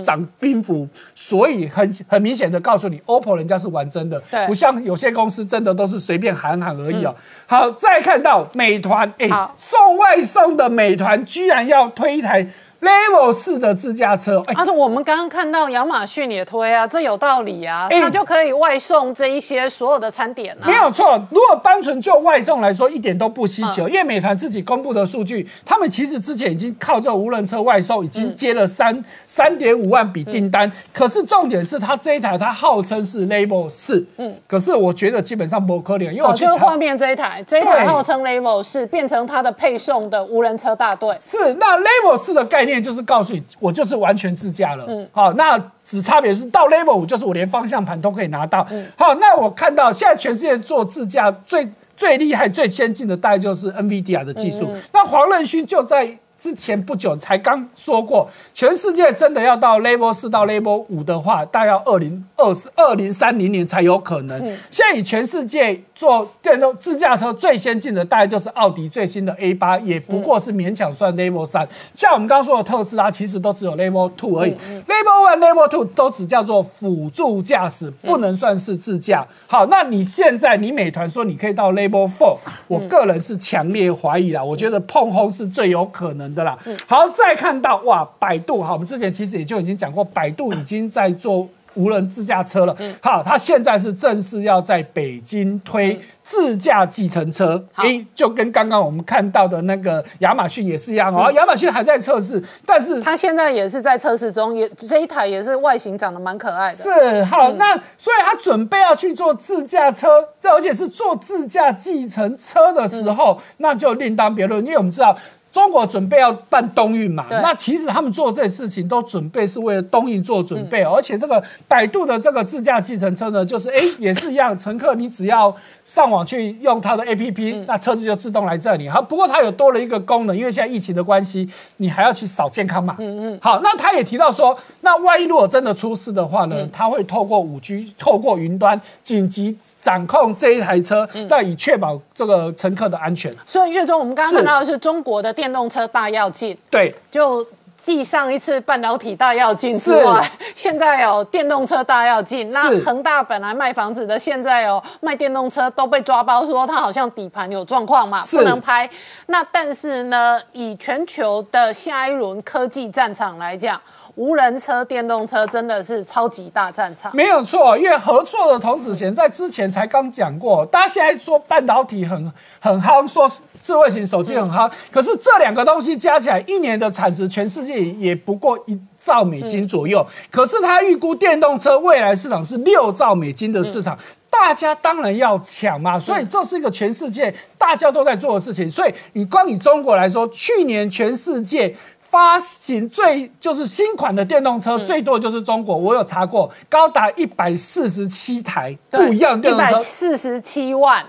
[SPEAKER 7] 涨兵符，所以很很明显的告诉你，OPPO 人家是玩真的，
[SPEAKER 1] 对
[SPEAKER 7] 不像有些公司真的都是随便喊喊而已哦。好，再看到美团，哎
[SPEAKER 1] 好，
[SPEAKER 7] 送外送的美团居然要推一台 Level 四的自驾车，哎，
[SPEAKER 1] 啊，我们刚刚看到亚马逊也推啊，这有道理啊，
[SPEAKER 7] 哎
[SPEAKER 1] 它就可以外送这一些所有的餐点啊。
[SPEAKER 7] 没有错，如果单纯就外送来说，一点都不稀奇哦。因为美团自己公布的数据，他们其实之前已经靠这无人车外送，已经接了三三点五万笔订单。可是重点是，它这一台它号称是 Level 四，嗯，可是我觉得基本上不可能，因为我
[SPEAKER 1] 好，
[SPEAKER 7] 去查
[SPEAKER 1] 就是后面这一台，这一台号称 Level 四变成它的配送的无人车大队。
[SPEAKER 7] 是，那 Level 四的概念就是告诉你，我就是完全自驾了。嗯，好，那只差别是到 Level 五，就是我连方向盘都可以拿到。嗯好，那我看到现在全世界做自驾最最厉害、最先进的，大概就是 NVIDIA 的技术。那黄仁勋就在。之前不久才刚说过，全世界真的要到 Level 四到 Level 五的话，大概要二零二二零三零年才有可能。现在以全世界做电动自驾车最先进的，大概就是奥迪最新的 A 八，也不过是勉强算 Level 三。像我们刚刚说的特斯拉，其实都只有 Level two 而已。Level one、Level two 都只叫做辅助驾驶，不能算是自驾。好，那你现在你美团说你可以到 Level four，我个人是强烈怀疑啦。我觉得碰轰是最有可能的啦。好，再看到哇，百度哈，我们之前其实也就已经讲过，百度已经在做。无人自驾车了，好，它现在是正式要在北京推自驾计程车，诶，就跟刚刚我们看到的那个亚马逊也是一样哦，亚马逊还在测试，但是
[SPEAKER 1] 它现在也是在测试中，也这一台也是外形长得蛮可爱的。
[SPEAKER 7] 是好，那所以他准备要去做自驾车，这而且是做自驾计程车的时候，那就另当别论，因为我们知道。中国准备要办冬运嘛，那其实他们做这些事情都准备是为了冬运做准备，而且这个百度的这个自驾计程车呢，就是哎也是一样，乘客你只要上网去用它的 APP，、那车子就自动来这里。好，不过它有多了一个功能，因为现在疫情的关系，你还要去扫健康码。嗯嗯。好，那他也提到说，那万一如果真的出事的话呢，他会透过五 G，透过云端紧急掌控这一台车，但以确保这个乘客的安全。
[SPEAKER 1] 所以月中，我们刚刚
[SPEAKER 7] 是
[SPEAKER 1] 看到的是中国的电动车大跃进，
[SPEAKER 7] 对。
[SPEAKER 1] 就继上一次半导体大跃进之
[SPEAKER 7] 是
[SPEAKER 1] 外，现在有电动车大跃进。那恒大本来卖房子的，现在有卖电动车都被抓包，说它好像底盘有状况嘛，不能拍。那但是呢，以全球的下一轮科技战场来讲，无人车、电动车真的是超级大战场。
[SPEAKER 7] 没有错，因为合作的童子贤在之前才刚讲过，大家现在说半导体很很夯，说智慧型手机很夯，可是这两个东西加起来一年的产值，全世界也不过一兆美金左右。可是他预估电动车未来市场是六兆美金的市场。大家当然要抢嘛，所以这是一个全世界大家都在做的事情。所以你光以中国来说，去年全世界发行最就是新款的电动车，最多就是中国。我有查过，高达一百四十七台不一样电动车。
[SPEAKER 1] 四十七万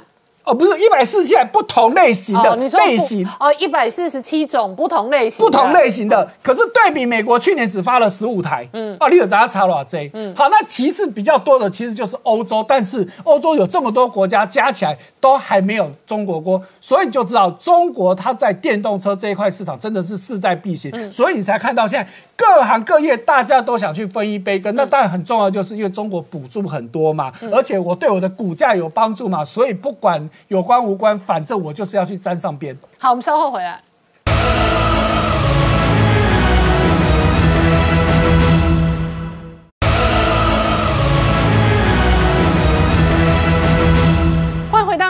[SPEAKER 7] 哦，不是一百四十七台不同类型的、类型。
[SPEAKER 1] 哦，一百四十七种不同类型，
[SPEAKER 7] 不同类型的，可是对比美国去年只发了十五台，嗯，哦，你有查查了这，嗯，好，那其次比较多的其实就是欧洲，但是欧洲有这么多国家加起来都还没有中国多，所以你就知道中国它在电动车这一块市场真的是势在必行，所以你才看到现在各行各业大家都想去分一杯羹。那当然很重要，就是因为中国补助很多嘛，而且我对我的股价有帮助嘛，所以不管有关无关，反正我就是要去沾上边。
[SPEAKER 1] 好，我们稍后回来。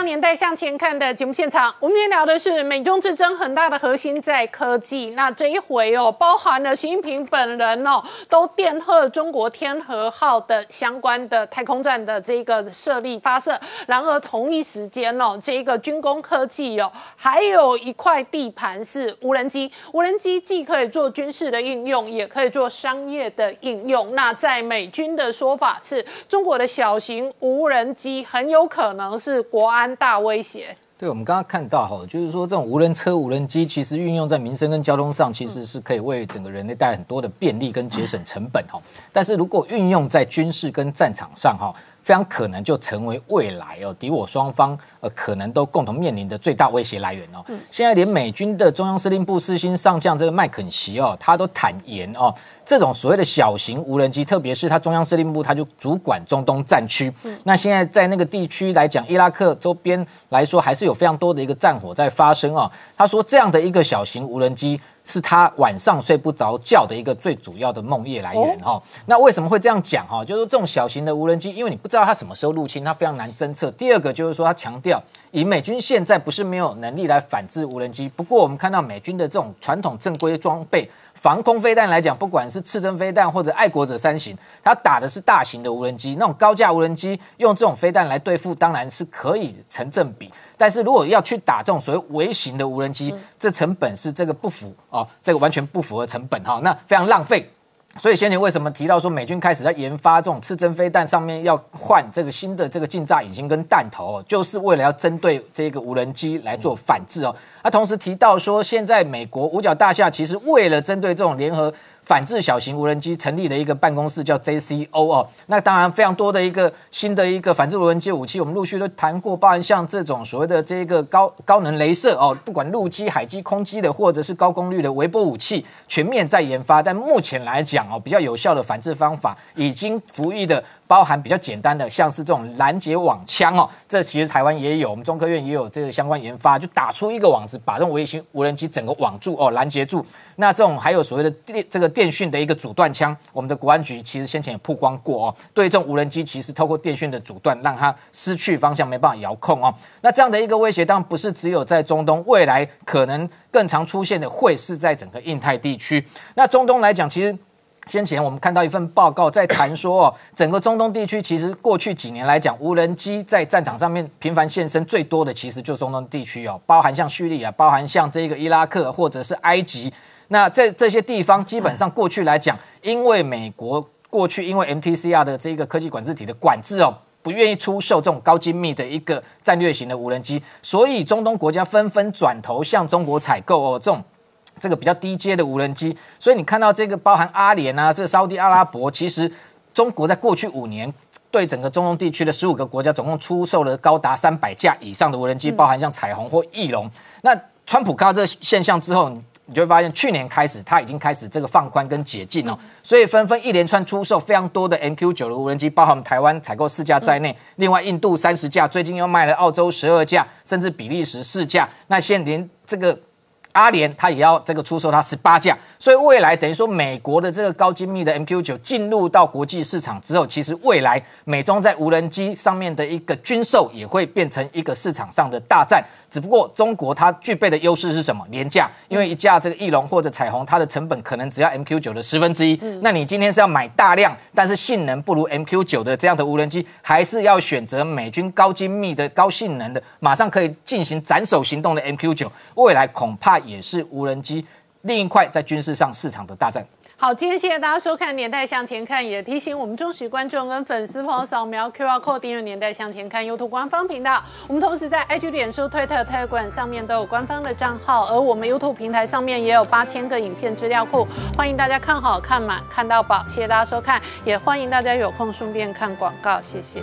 [SPEAKER 1] 年代向前看》的节目现场，我们今天聊的是美中之争很大的核心在科技。那这一回哦，包含了习近平本人哦，都电贺中国天和号的相关的太空站的这个设立发射。然而同一时间哦，这个军工科技哦，还有一块地盘是无人机。无人机既可以做军事的应用，也可以做商业的应用。那在美军的说法是，中国的小型无人机很有可能是国安大威胁。
[SPEAKER 6] 对，我们刚刚看到哈，就是说这种无人车、无人机，其实运用在民生跟交通上，其实是可以为整个人类带来很多的便利跟节省成本哈。但是如果运用在军事跟战场上哈，非常可能就成为未来哦敌我双方呃可能都共同面临的最大威胁来源哦。现在连美军的中央司令部四星上将这个麦肯锡哦，他都坦言哦，这种所谓的小型无人机，特别是他中央司令部，他就主管中东战区。那现在在那个地区来讲，伊拉克周边来说，还是有非常多的一个战火在发生哦。他说这样的一个小型无人机。是他晚上睡不着觉的一个最主要的梦夜来源哈、那为什么会这样讲哈？就是这种小型的无人机，因为你不知道它什么时候入侵，它非常难侦测。第二个就是说，他强调以美军现在不是没有能力来反制无人机，不过我们看到美军的这种传统正规装备。防空飞弹来讲，不管是刺针飞弹或者爱国者三型，它打的是大型的无人机，那种高价无人机用这种飞弹来对付，当然是可以成正比。但是如果要去打这种所谓微型的无人机，这成本是这个不符哦，这个完全不符合成本哈、那非常浪费。所以先前为什么提到说美军开始在研发这种刺针飞弹上面要换这个新的这个近炸引擎跟弹头、就是为了要针对这个无人机来做反制哦。那同时提到说，现在美国五角大厦其实为了针对这种联合反制小型无人机成立了一个办公室，叫 JCO 哦。那当然非常多的一个新的一个反制无人机武器，我们陆续都谈过，包含像这种所谓的这个高高能镭射哦，不管陆基、海基、空基的，或者是高功率的微波武器，全面在研发。但目前来讲哦，比较有效的反制方法已经服役的。包含比较简单的，像是这种拦截网枪哦，这其实台湾也有，我们中科院也有这个相关研发，就打出一个网子，把这种微型无人机整个网住哦，拦截住。那这种还有所谓的电这个电讯的一个阻断枪，我们的国安局其实先前也曝光过哦，对这种无人机，其实透过电讯的阻断，让它失去方向，没办法遥控哦。那这样的一个威胁，当然不是只有在中东，未来可能更常出现的会是在整个印太地区。那中东来讲，其实。先前我们看到一份报告在谈说，哦，整个中东地区其实过去几年来讲，无人机在战场上面频繁现身最多的，其实就中东地区哦，包含像叙利亚，包含像这个伊拉克或者是埃及。那在这些地方，基本上过去来讲，因为美国过去因为 MTCR 的这个科技管制体的管制哦，不愿意出售这种高精密的一个战略型的无人机，所以中东国家纷纷转头向中国采购哦这种。这个比较低阶的无人机，所以你看到这个包含阿联啊，这个沙地阿拉伯，其实中国在过去五年对整个中东地区的十五个国家，总共出售了高达三百架以上的无人机，包含像彩虹或翼龙。那川普看到这个现象之后，你就会发现去年开始他已经开始这个放宽跟解禁哦，所以纷纷一连串出售非常多的 MQ 九的无人机，包含台湾采购四架在内，另外印度三十架，最近又卖了澳洲十二架，甚至比利时四架，那现连这个。阿联它也要这个出售它十八架，所以未来等于说美国的这个高精密的 MQ 九进入到国际市场之后，其实未来美中在无人机上面的一个军售也会变成一个市场上的大战。只不过中国它具备的优势是什么？廉价，因为一架这个翼龙或者彩虹，它的成本可能只要 MQ 九的十分之一。那你今天是要买大量，但是性能不如 MQ 九的这样的无人机，还是要选择美军高精密的高性能的，马上可以进行斩首行动的 MQ 九？未来恐怕。也是无人机另一块在军事上市场的大战。
[SPEAKER 1] 好，今天谢谢大家收看《年代向前看》，也提醒我们忠实观众跟粉丝朋友扫描 QR Code 订阅《年代向前看》YouTube 官方频道。我们同时在 IG、脸书、推特、Telegram 上面都有官方的账号，而我们 YouTube 平台上面也有八千个影片资料库，欢迎大家看好看满看到宝。谢谢大家收看，也欢迎大家有空顺便看广告，谢谢。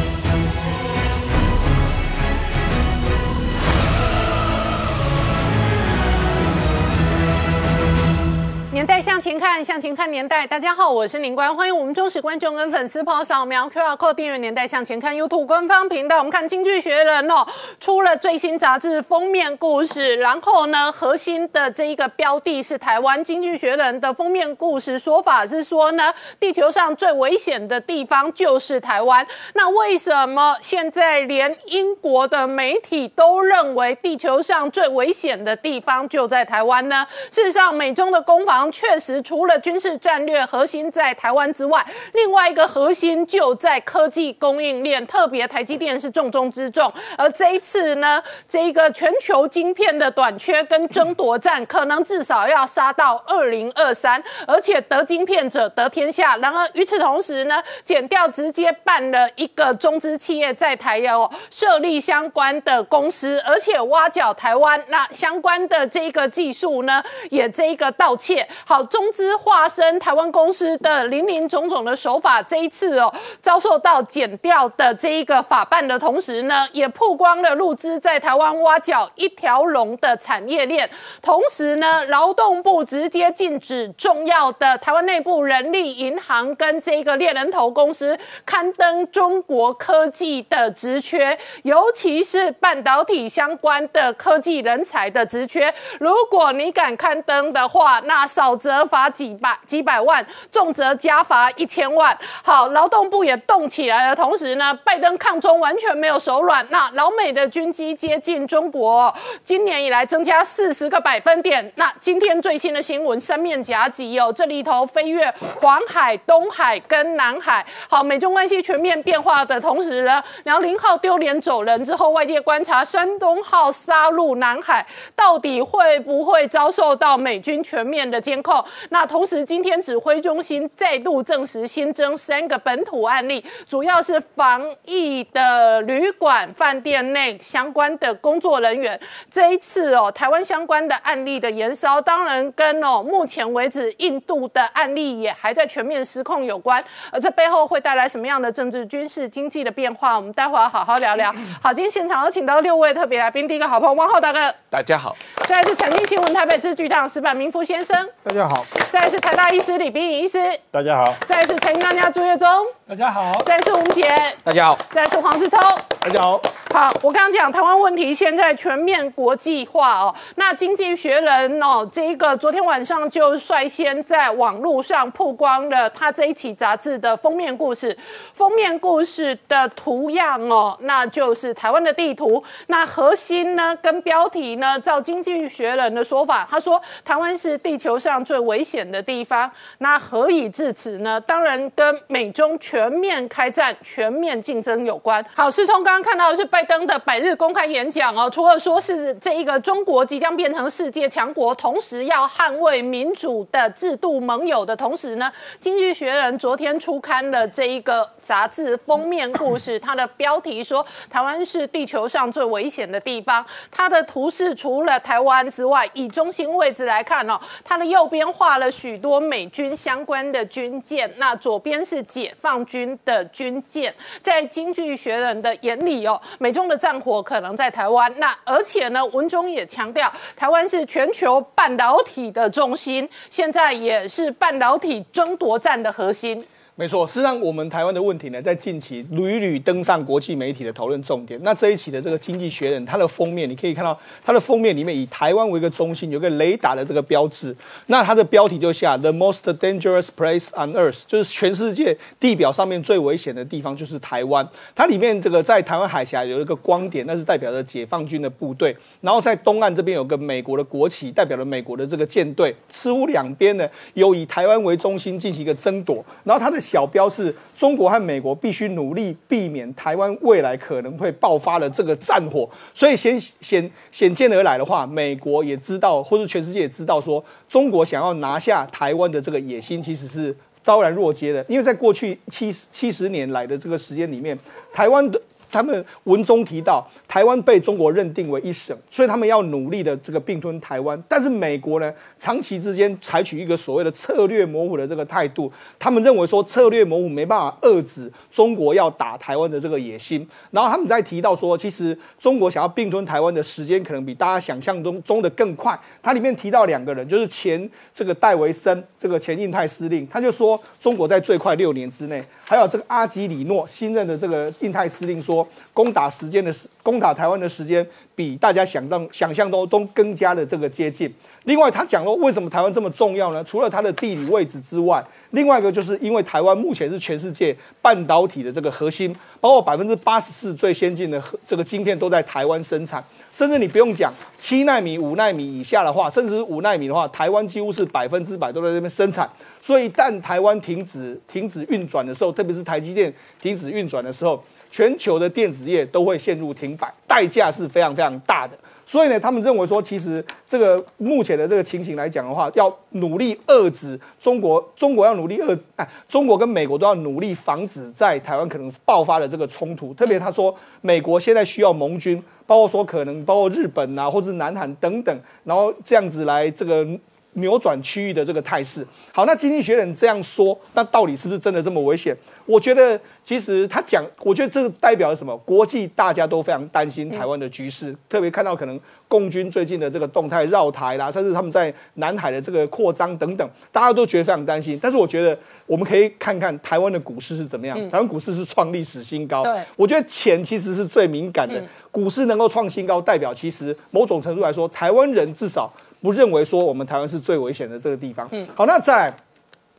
[SPEAKER 1] 年代向前看，向前看年代。大家好，我是宁官，欢迎我们忠实观众跟粉丝朋友扫描 QR Code 订阅《年代向前看》YouTube 官方频道。我们看《京剧学人》哦，出了最新杂志封面故事，然后呢，核心的这一个标的是台湾。《京剧学人》的封面故事说法是说呢，地球上最危险的地方就是台湾。那为什么现在连英国的媒体都认为地球上最危险的地方就在台湾呢？事实上，美中的攻防。确实，除了军事战略核心在台湾之外，另外一个核心就在科技供应链，特别台积电是重中之重。而这一次呢，这一个全球晶片的短缺跟争夺战，可能至少要杀到二零二三，而且得晶片者得天下。然而与此同时呢，减掉直接办了一个中资企业在台有设立相关的公司，而且挖角台湾那相关的这个技术呢，也这一个盗窃。好，中资化身台湾公司的林林总总的手法，这一次哦，遭受到减掉的这一个法办的同时呢，也曝光了入资在台湾挖角一条龙的产业链。同时呢，劳动部直接禁止重要的台湾内部人力银行跟这个猎人头公司刊登中国科技的职缺，尤其是半导体相关的科技人才的职缺。如果你敢刊登的话，那少则罚几百几百万，重则加罚一千万。好，劳动部也动起来了。同时呢，拜登抗中完全没有手软。那老美的军机接近中国，今年以来增加四十个百分点。那今天最新的新闻，三面夹击哦，这里头飞越黄海、东海跟南海。好，美中关系全面变化的同时呢，然后零号丢脸走人之后，外界观察山东号杀入南海，到底会不会遭受到美军全面的监？控。那同时，今天指挥中心再度证实新增三个本土案例，主要是防疫的旅馆、饭店内相关的工作人员。这一次哦，台湾相关的案例的延烧，当然跟哦目前为止印度的案例也还在全面失控有关。而这背后会带来什么样的政治、军事、经济的变化？我们待会儿好好聊聊。好，今天现场有请到六位特别来宾，第一个好朋友汪浩大哥，
[SPEAKER 5] 大家好，
[SPEAKER 1] 再来是财经新闻台北支局长石板明夫先生，
[SPEAKER 3] 大家好，
[SPEAKER 1] 再来是台大医师李炳宇医师，
[SPEAKER 4] 大家好，
[SPEAKER 1] 再来是财经专家朱月忠，
[SPEAKER 7] 大家好，
[SPEAKER 1] 再来是吴杰，
[SPEAKER 6] 大家好，
[SPEAKER 1] 再来是黄世聪。
[SPEAKER 4] 大家好。
[SPEAKER 1] 好，我刚刚讲台湾问题现在全面国际化哦。那经济学人哦，这一个昨天晚上就率先在网络上曝光了他这一期杂志的封面故事。封面故事的图样哦，那就是台湾的地图。那核心呢，跟标题呢，照经济学人的说法，他说台湾是地球上最危险的地方。那何以至此呢？当然跟美中全面开战、全面竞争有关。好，世聪刚刚看到的是拜登的百日公开演讲哦，除了说是这一个中国即将变成世界强国，同时要捍卫民主的制度盟友的同时呢，经济学人昨天出刊了这一个杂志封面故事，它的标题说台湾是地球上最危险的地方。它的图示除了台湾之外，以中心位置来看哦，它的右边画了许多美军相关的军舰，那左边是解放军的军舰。在经济学人的眼里哦，美中的战火可能在台湾。那而且呢，文中也强调，台湾是全球半导体的中心，现在也是半导体争夺战的核心。
[SPEAKER 8] 没错，事实上，我们台湾的问题呢，在近期屡屡登上国际媒体的讨论重点。那这一期的这个《经济学人》，它的封面你可以看到，它的封面里面以台湾为一个中心，有个雷达的这个标志。那它的标题就下 “The most dangerous place on earth”，就是全世界地表上面最危险的地方就是台湾。它里面这个在台湾海峡有一个光点，那是代表着解放军的部队。然后在东岸这边有个美国的国旗，代表了美国的这个舰队。似乎两边呢有以台湾为中心进行一个争夺。然后它的小标是中国和美国必须努力避免台湾未来可能会爆发的这个战火，所以显显显见而来的话，美国也知道，或是全世界也知道，说中国想要拿下台湾的这个野心其实是昭然若揭的，因为在过去七七十年来的这个时间里面，台湾的。他们文中提到，台湾被中国认定为一省，所以他们要努力的这个并吞台湾。但是美国呢，长期之间采取一个所谓的策略模糊的这个态度，他们认为说策略模糊没办法遏制中国要打台湾的这个野心。然后他们在提到说，其实中国想要并吞台湾的时间可能比大家想象中中的更快。它里面提到两个人，就是前这个戴维森，这个前印太司令，他就说中国在最快六年之内。还有这个阿基里诺新任的这个印太司令说，攻打时间的时攻打台湾的时间比大家想到想象中都更加的这个接近。另外，他讲了为什么台湾这么重要呢？除了它的地理位置之外，另外一个就是因为台湾目前是全世界半导体的这个核心，包括百分之八十四最先进的这个晶片都在台湾生产。甚至你不用讲七纳米、五纳米以下的话，甚至是五纳米的话，台湾几乎是百分之百都在这边生产。所以，一旦台湾停止停止运转的时候，特别是台积电停止运转的时候，全球的电子业都会陷入停摆，代价是非常非常大的。所以呢，他们认为说，其实这个目前的这个情形来讲的话，要努力遏制中国，中国要努力遏，哎，中国跟美国都要努力防止在台湾可能爆发的这个冲突。特别他说，美国现在需要盟军。包括说可能包括日本啊，或者南韩等等，然后这样子来这个扭转区域的这个态势。好，那经济学人这样说，那到底是不是真的这么危险？我觉得其实他讲，我觉得这个代表了什么？国际大家都非常担心台湾的局势，特别看到可能共军最近的这个动态绕台啦，甚至他们在南海的这个扩张等等，大家都觉得非常担心。但是我觉得我们可以看看台湾的股市是怎么样。台湾股市是创历史新高。
[SPEAKER 1] 对，
[SPEAKER 8] 我觉得钱其实是最敏感的。股市能够创新高，代表其实某种程度来说，台湾人至少不认为说我们台湾是最危险的这个地方。嗯，好，那在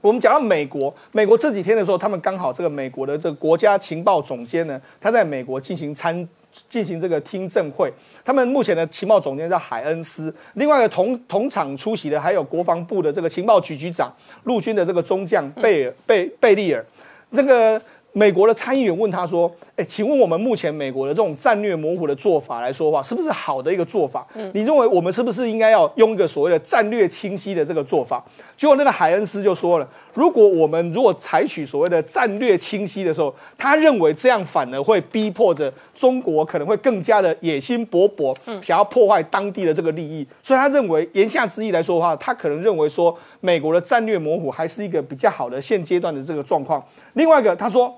[SPEAKER 8] 我们讲到美国，美国这几天的时候，他们刚好这个美国的这个国家情报总监呢，他在美国进行参进行这个听证会。他们目前的情报总监叫海恩斯，另外一个同同场出席的还有国防部的这个情报局局长，陆军的这个中将贝尔贝贝利尔，这个。美国的参议员问他说：“哎，请问我们目前美国的这种战略模糊的做法来说的话，是不是好的一个做法？嗯你认为我们是不是应该要用一个所谓的战略清晰的这个做法？结果那个海恩斯就说了，如果我们如果采取所谓的战略清晰的时候，他认为这样反而会逼迫着中国可能会更加的野心勃勃，想要破坏当地的这个利益。所以他认为言下之意来说的话，他可能认为说美国的战略模糊还是一个比较好的现阶段的这个状况。另外一个，他说。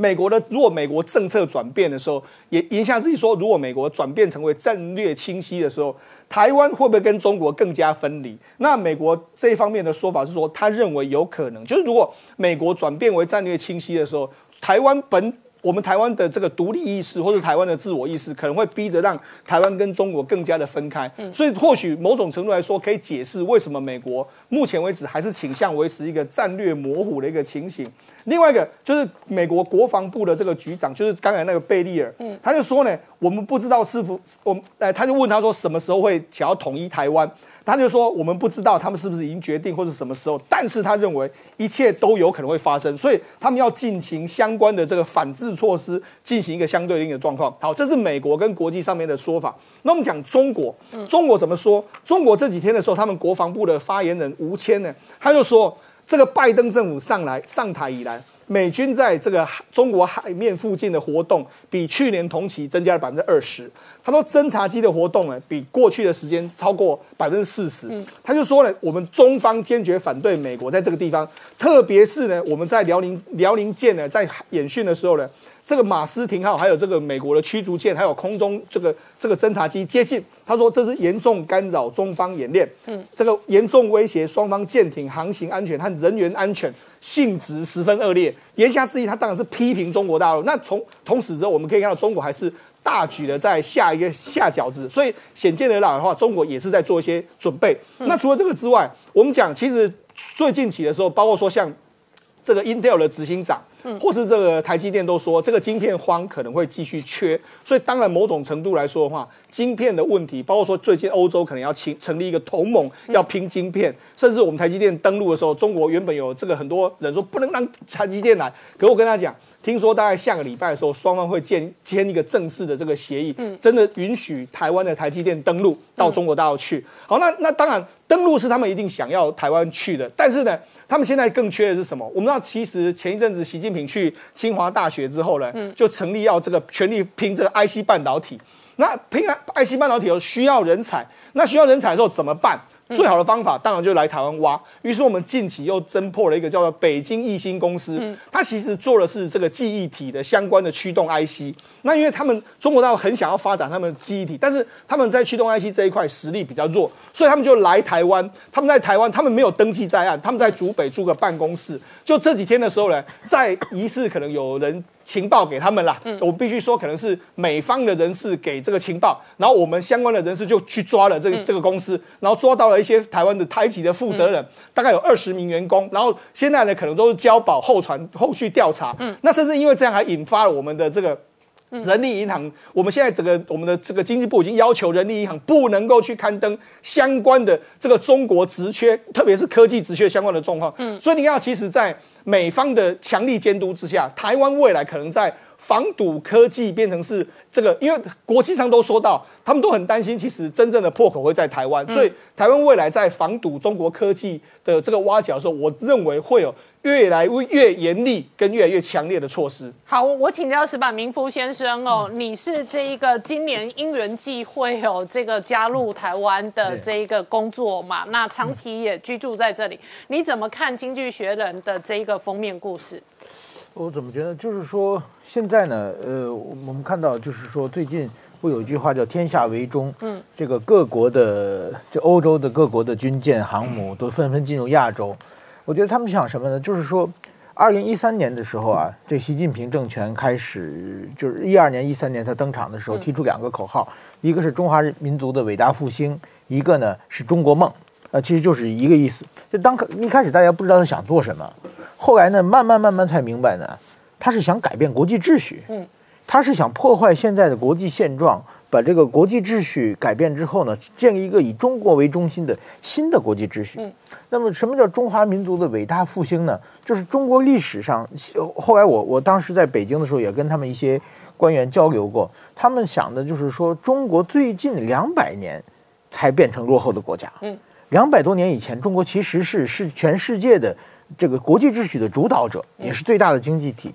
[SPEAKER 8] 美国的如果美国政策转变的时候，也言下之意说，如果美国转变成为战略清晰的时候，台湾会不会跟中国更加分离？那美国这一方面的说法是说，他认为有可能，就是如果美国转变为战略清晰的时候，台湾本我们台湾的这个独立意识或者台湾的自我意识，可能会逼着让台湾跟中国更加的分开。所以或许某种程度来说，可以解释为什么美国目前为止还是倾向维持一个战略模糊的一个情形。另外一个就是美国国防部的这个局长，就是刚才那个贝利尔，他就说呢，我们不知道是否我，哎，他就问他说什么时候会想要统一台湾，他就说我们不知道他们是不是已经决定或者什么时候，但是他认为一切都有可能会发生，所以他们要进行相关的这个反制措施，进行一个相对应的状况。好，这是美国跟国际上面的说法。那我们讲中国，中国怎么说？中国这几天的时候，他们国防部的发言人吴谦呢，他就说。这个拜登政府上来上台以来，美军在这个中国海面附近的活动比去年同期增加了百分之二十。他说，侦察机的活动呢，比过去的时间超过百分之四十。他就说呢，我们中方坚决反对美国在这个地方，特别是呢，我们在辽宁辽宁舰呢在演训的时候呢。这个马斯廷号还有这个美国的驱逐舰，还有空中这个这个侦察机接近，他说这是严重干扰中方演练，嗯，这个严重威胁双方舰艇航行安全和人员安全，性质十分恶劣。言下之意，他当然是批评中国大陆。那从同时之后，我们可以看到中国还是大举的在下一个下饺子，所以显见得来的话，中国也是在做一些准备。那除了这个之外，我们讲其实最近期的时候，包括说像这个 Intel 的执行长。或是这个台积电都说这个晶片荒可能会继续缺，所以当然某种程度来说的话，晶片的问题，包括说最近欧洲可能要成成立一个同盟，要拼晶片，甚至我们台积电登陆的时候，中国原本有这个很多人说不能让台积电来，可我跟他讲，听说大概下个礼拜的时候，双方会签签一个正式的这个协议，真的允许台湾的台积电登陆到中国大陆去。好，那那当然登陆是他们一定想要台湾去的，但是呢？他们现在更缺的是什么？我们知道，其实前一阵子习近平去清华大学之后呢，就成立要这个全力拼这个 IC 半导体。那拼 IC 半导体有需要人才，那需要人才的时候怎么办？最好的方法当然就来台湾挖。于是我们近期又侦破了一个叫做北京易星公司，它其实做的是这个记忆体的相关的驱动 IC。那因为他们中国大陆很想要发展他们记忆体，但是他们在驱动 IC 这一块实力比较弱，所以他们就来台湾。他们在台湾，他们没有登记在案，他们在竹北租个办公室。就这几天的时候呢，在疑似可能有人。情报给他们啦，我必须说，可能是美方的人士给这个情报，然后我们相关的人士就去抓了这个这个公司，然后抓到了一些台湾的台企的负责人，大概有二十名员工，然后现在呢，可能都是交保候传后续调查。嗯，那甚至因为这样，还引发了我们的这个人力银行，我们现在整个我们的这个经济部已经要求人力银行不能够去刊登相关的这个中国职缺，特别是科技职缺相关的状况。嗯，所以你看，其实，在美方的强力监督之下，台湾未来可能在防堵科技变成是这个，因为国际上都说到，他们都很担心，其实真正的破口会在台湾，所以台湾未来在防堵中国科技的这个挖角的时候，我认为会有。越来越严厉跟越来越强烈的措施。
[SPEAKER 1] 好，我请教石板明夫先生哦，你是这一个今年因缘际会有这个加入台湾的这一个工作嘛？那长期也居住在这里，你怎么看《经济学人》的这一个封面故事？
[SPEAKER 3] 我怎么觉得，就是说现在呢，呃，我们看到就是说最近不有一句话叫“天下为中”，嗯，这个各国的，就欧洲的各国的军舰、航母都纷纷进入亚洲。我觉得他们想什么呢？就是说，二零一三年的时候啊，这习近平政权开始，就是一二年、一三年他登场的时候，提出两个口号，一个是中华民族的伟大复兴，一个呢是中国梦，呃，其实就是一个意思。就当一开始大家不知道他想做什么，后来呢，慢慢慢慢才明白呢，他是想改变国际秩序，嗯，他是想破坏现在的国际现状，把这个国际秩序改变之后呢，建立一个以中国为中心的新的国际秩序。那么，什么叫中华民族的伟大复兴呢？就是中国历史上，后来我我当时在北京的时候，也跟他们一些官员交流过，他们想的就是说，中国最近两百年才变成落后的国家。嗯，两百多年以前，中国其实是是全世界的这个国际秩序的主导者，也是最大的经济体。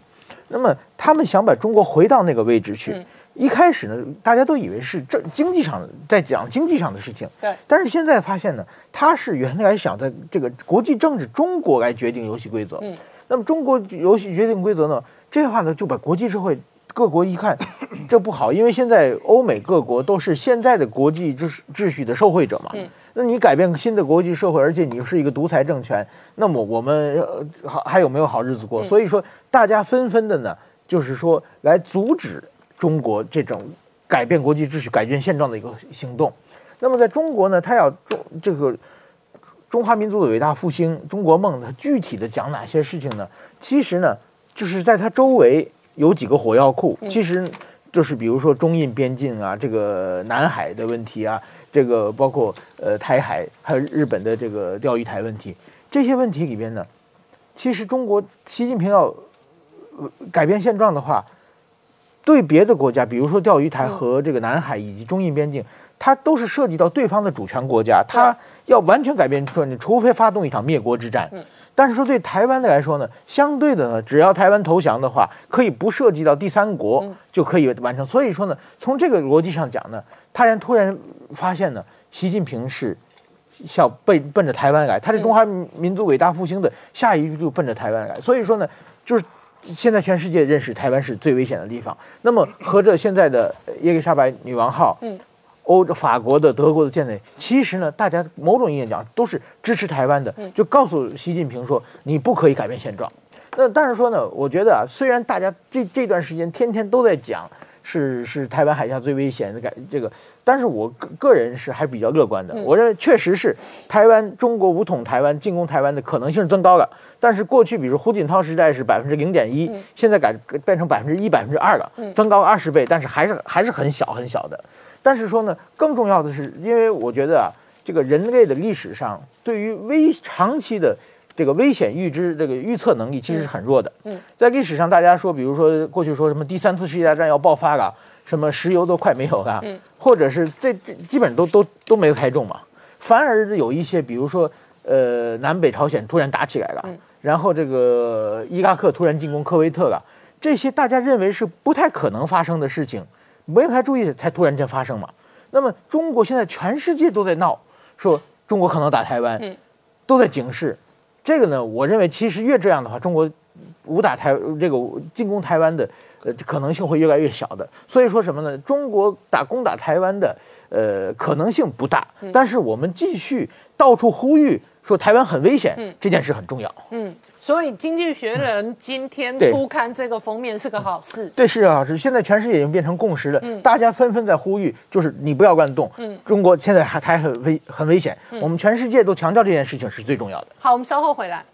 [SPEAKER 3] 那么，他们想把中国回到那个位置去。一开始呢，大家都以为是这经济上在讲经济上的事情，
[SPEAKER 1] 对。
[SPEAKER 3] 但是现在发现呢，他是原来想在这个国际政治中国来决定游戏规则。嗯。那么中国游戏决定规则呢，这话呢就把国际社会各国一看，这不好，因为现在欧美各国都是现在的国际秩秩序的受惠者嘛。嗯。那你改变新的国际社会，而且你是一个独裁政权，那么我们好还有没有好日子过？所以说，大家纷纷的呢，就是说来阻止。中国这种改变国际秩序、改变现状的一个行动，那么在中国呢，他要中这个中华民族的伟大复兴、中国梦，它具体的讲哪些事情呢？其实呢，就是在它周围有几个火药库，其实就是比如说中印边境啊，这个南海的问题啊，这个包括呃台海，还有日本的这个钓鱼台问题，这些问题里边呢，其实中国习近平要改变现状的话。对别的国家，比如说钓鱼台和这个南海以及中印边境，它都是涉及到对方的主权国家，它要完全改变，说你除非发动一场灭国之战。但是说对台湾的来说呢，相对的呢，只要台湾投降的话，可以不涉及到第三国就可以完成。所以说呢，从这个逻辑上讲呢，他然突然发现呢，习近平是要奔奔着台湾来，他是中华民族伟大复兴的下一步就奔着台湾来。所以说呢，就是。现在全世界认识台湾是最危险的地方。那么，和着现在的耶利莎白女王号，嗯，欧法国的、德国的舰队，其实呢，大家某种意义讲都是支持台湾的，就告诉习近平说，你不可以改变现状。那但是说呢，我觉得啊，虽然大家这这段时间天天都在讲。是是台湾海峡最危险的改这个，但是我个个人是还比较乐观的。我认为确实是台湾中国武统台湾进攻台湾的可能性增高了。但是过去比如胡锦涛时代是百分之零点一，现在改变成百分之一百分之二了，增高二十倍，但是还是还是很小很小的。但是说呢，更重要的是，因为我觉得啊，这个人类的历史上对于危长期的。这个危险预知、这个预测能力其实是很弱的。嗯，在历史上，大家说，比如说过去说什么第三次世界大战要爆发了，什么石油都快没有了，嗯，或者是这这基本都都都没有猜中嘛。反而有一些，比如说呃南北朝鲜突然打起来了，然后这个伊拉克突然进攻科威特了，这些大家认为是不太可能发生的事情，没太注意才突然间发生嘛。那么中国现在全世界都在闹，说中国可能打台湾，都在警示。这个呢，我认为其实越这样的话，中国武打台这个进攻台湾的呃可能性会越来越小的。所以说什么呢？中国打攻打台湾的呃可能性不大，但是我们继续到处呼吁说台湾很危险，这件事很重要。嗯。
[SPEAKER 1] 所以《经济学人》今天初刊这个封面是个好事。
[SPEAKER 3] 对，是啊，是现在全世界已经变成共识了，大家纷纷在呼吁，就是你不要乱动。嗯，中国现在还还很危很危险，我们全世界都强调这件事情是最重要的。
[SPEAKER 1] 好，我们稍后回来。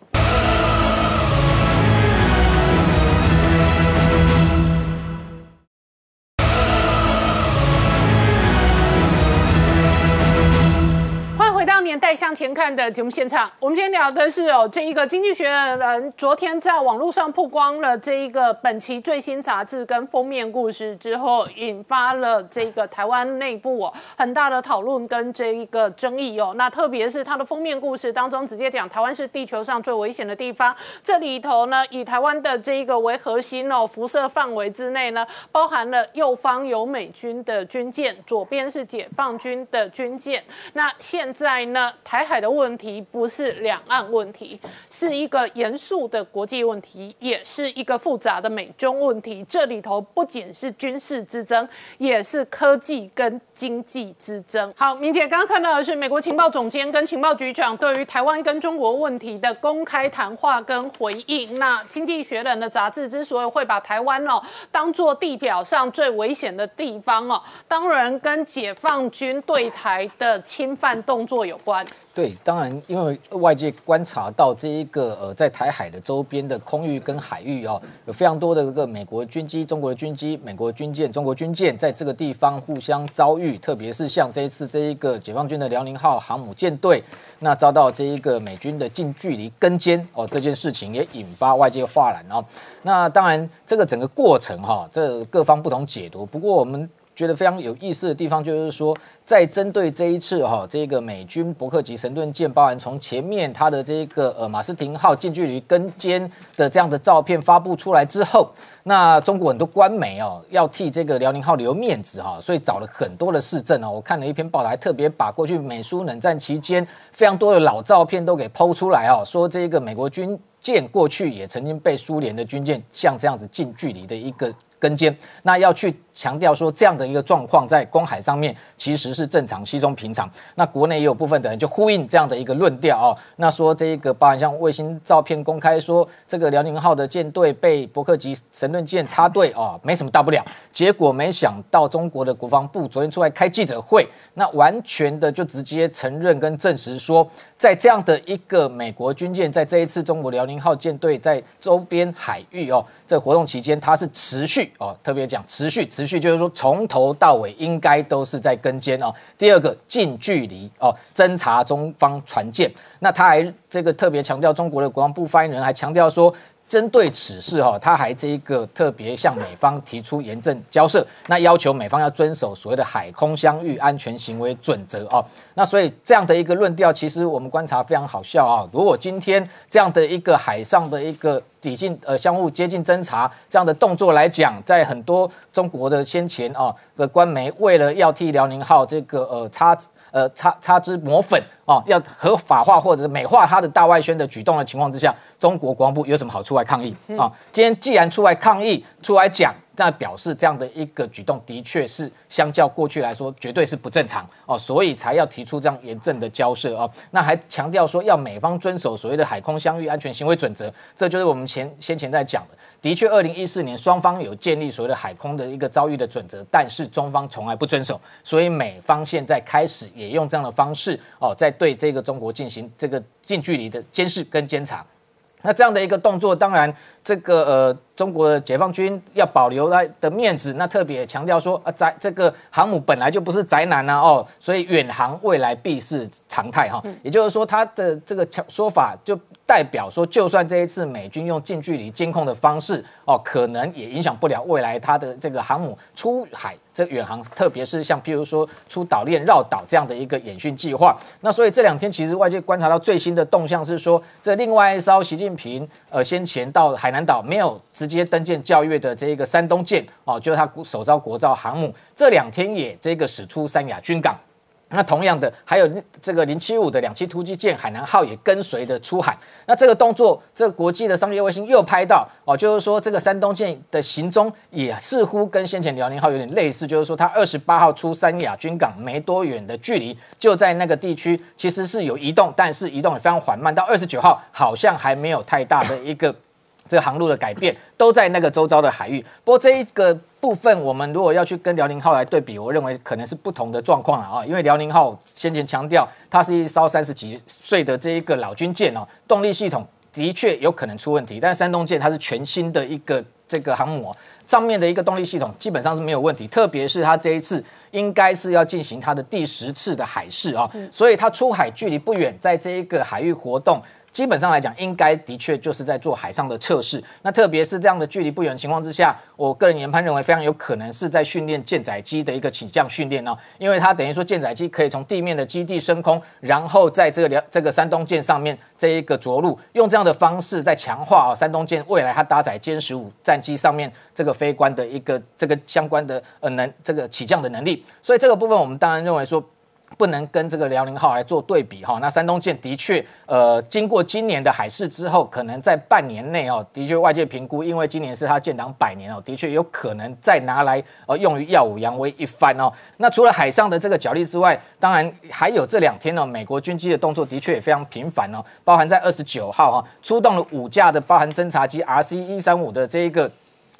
[SPEAKER 1] 年代向前看的节目现场，我们今天聊的是哦，这一个经济学人昨天在网络上曝光了这一个本期最新杂志跟封面故事之后，引发了这个台湾内部哦很大的讨论跟这一个争议哦。那特别是它的封面故事当中，直接讲台湾是地球上最危险的地方。这里头呢，以台湾的这一个为核心哦，辐射范围之内呢，包含了右方有美军的军舰，左边是解放军的军舰。那现在呢？台海的问题不是两岸问题，是一个严肃的国际问题，也是一个复杂的美中问题。这里头不仅是军事之争，也是科技跟经济之争。好，明姐刚刚看到的是美国情报总监跟情报局长对于台湾跟中国问题的公开谈话跟回应。那《经济学人》的杂志之所以会把台湾哦当做地表上最危险的地方哦，当然跟解放军对台的侵犯动作有关。
[SPEAKER 6] 对。当然，因为外界观察到这一个呃，在台海的周边的空域跟海域哦，有非常多的这个美国军机、中国的军机、美国军舰、中国军舰在这个地方互相遭遇，特别是像这一次这一个解放军的辽宁号航母舰队，那遭到这一个美军的近距离跟监哦，这件事情也引发外界哗然哦。那当然，这个整个过程哈，这各方不同解读。不过我们觉得非常有意思的地方，就是说，在针对这一次哈，这个美军伯克级神盾舰，包含从前面它的这个呃马斯廷号近距离跟监的这样的照片发布出来之后，那中国很多官媒哦，要替这个辽宁号留面子哈，所以找了很多的市政哦。我看了一篇报道，还特别把过去美苏冷战期间非常多的老照片都给剖出来哦，说这个美国军舰过去也曾经被苏联的军舰像这样子近距离的一个跟尖，那要去。强调说这样的一个状况在公海上面其实是正常、稀松平常。那国内也有部分的人就呼应这样的一个论调哦。那说这一个包含像卫星照片公开说这个辽宁号的舰队被伯克级神盾舰插队哦，没什么大不了。结果没想到中国的国防部昨天出来开记者会，那完全的就直接承认跟证实说，在这样的一个美国军舰在这一次中国辽宁号舰队在周边海域哦这活动期间，它是持续哦，特别讲持续。持续就是说，从头到尾应该都是在跟监哦。第二个，近距离哦侦查中方船舰。那他还这个特别强调，中国的国防部发言人还强调说。针对此事哈，他还这一个特别向美方提出严正交涉，那要求美方要遵守所谓的海空相遇安全行为准则哦。那所以这样的一个论调，其实我们观察非常好笑啊。如果今天这样的一个海上的一个底性呃相互接近侦查这样的动作来讲，在很多中国的先前啊的官媒为了要替辽宁号这个呃插。呃，擦擦脂抹粉啊，要合法化或者是美化他的大外宣的举动的情况之下，中国国防部有什么好出来抗议啊？今天既然出来抗议，出来讲，那表示这样的一个举动的确是相较过去来说，绝对是不正常哦，所以才要提出这样严正的交涉哦。那还强调说要美方遵守所谓的海空相遇安全行为准则，这就是我们前先前在讲的。的确，二零一四年双方有建立所谓的海空的一个遭遇的准则，但是中方从来不遵守，所以美方现在开始也用这样的方式哦，在对这个中国进行这个近距离的监视跟监察。那这样的一个动作，当然这个呃。中国的解放军要保留他的面子，那特别强调说啊，宅这个航母本来就不是宅男啊，哦，所以远航未来必是常态哈。也就是说，他的这个说法就代表说，就算这一次美军用近距离监控的方式哦，可能也影响不了未来它的这个航母出海这远航，特别是像譬如说出岛链绕岛这样的一个演训计划。那所以这两天其实外界观察到最新的动向是说，这另外一艘习近平呃先前到海南岛没有直。接登舰教阅的这个山东舰哦，就是他首招国造航母，这两天也这个驶出三亚军港。那同样的，还有这个零七五的两栖突击舰海南号也跟随的出海。那这个动作，这个国际的商业卫星又拍到哦，就是说这个山东舰的行踪也似乎跟先前辽宁号有点类似，就是说它二十八号出三亚军港没多远的距离，就在那个地区其实是有移动，但是移动也非常缓慢。到二十九号好像还没有太大的一个。这个航路的改变都在那个周遭的海域，不过这一个部分，我们如果要去跟辽宁号来对比，我认为可能是不同的状况了啊。因为辽宁号先前强调，它是一艘三十几岁的这一个老军舰哦，动力系统的确有可能出问题。但山东舰它是全新的一个这个航母，上面的一个动力系统基本上是没有问题。特别是它这一次应该是要进行它的第十次的海试啊，所以它出海距离不远，在这一个海域活动。基本上来讲，应该的确就是在做海上的测试。那特别是这样的距离不远的情况之下，我个人研判认为非常有可能是在训练舰载机的一个起降训练哦，因为它等于说舰载机可以从地面的基地升空，然后在这个这个山东舰上面这一个着陆，用这样的方式在强化哦山东舰未来它搭载歼十五战机上面这个飞官的一个这个相关的呃能这个起降的能力。所以这个部分我们当然认为说。不能跟这个辽宁号来做对比哈，那山东舰的确，呃，经过今年的海试之后，可能在半年内哦，的确外界评估，因为今年是它建党百年哦，的确有可能再拿来呃用于耀武扬威一番哦。那除了海上的这个角力之外，当然还有这两天呢，美国军机的动作的确也非常频繁哦，包含在二十九号哈，出动了五架的包含侦察机 RC 一三五的这一个。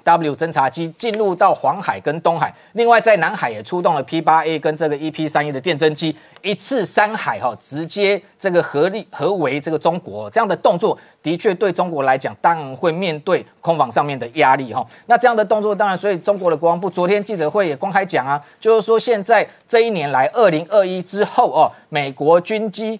[SPEAKER 6] W 侦察机进入到黄海跟东海，另外在南海也出动了 P 八 A 跟这个 EP 三一的电侦机，一次三海哈，直接这个合力合围这个中国，这样的动作的确对中国来讲，当然会面对空防上面的压力哈。那这样的动作，当然，所以中国的国防部昨天记者会也公开讲啊，就是说现在这一年来，二零二一之后哦，美国军机。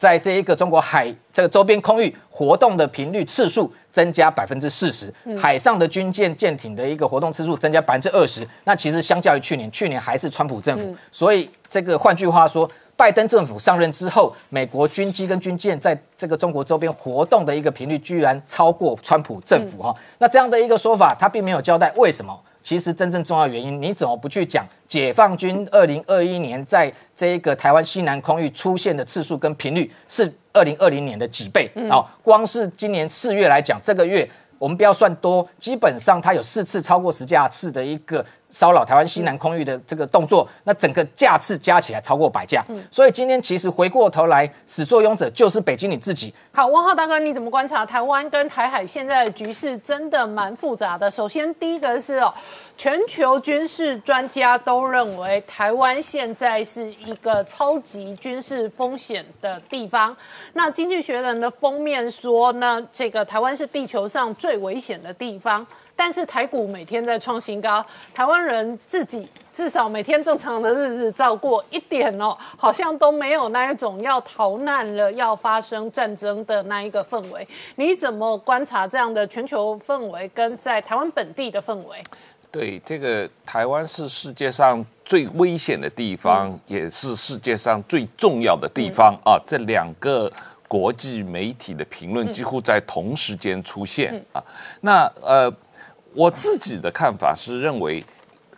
[SPEAKER 6] 在这一个中国海这个周边空域活动的频率次数增加百分之四十，海上的军舰舰艇的一个活动次数增加百分之二十。那其实相较于去年，去年还是川普政府，所以这个换句话说，拜登政府上任之后，美国军机跟军舰在这个中国周边活动的一个频率居然超过川普政府哈。那这样的一个说法，他并没有交代为什么。其实真正重要原因，你怎么不去讲解放军二零二一年在这个台湾西南空域出现的次数跟频率是二零二零年的几倍？哦，光是今年四月来讲，这个月我们不要算多，基本上它有四次超过十架次的一个。骚扰台湾西南空域的这个动作，那整个架次加起来超过百架，所以今天其实回过头来，始作俑者就是北京你自己。
[SPEAKER 1] 好，汪浩大哥，你怎么观察台湾跟台海现在的局势？真的蛮复杂的。首先，第一个是哦，全球军事专家都认为台湾现在是一个超级军事风险的地方。那《经济学人》的封面说呢，这个台湾是地球上最危险的地方。但是台股每天在创新高，台湾人自己至少每天正常的日子照过一点哦，好像都没有那一种要逃难了、要发生战争的那一个氛围。你怎么观察这样的全球氛围跟在台湾本地的氛围？
[SPEAKER 5] 对，这个台湾是世界上最危险的地方，也是世界上最重要的地方啊！这两个国际媒体的评论几乎在同时间出现啊。那呃。我自己的看法是认为，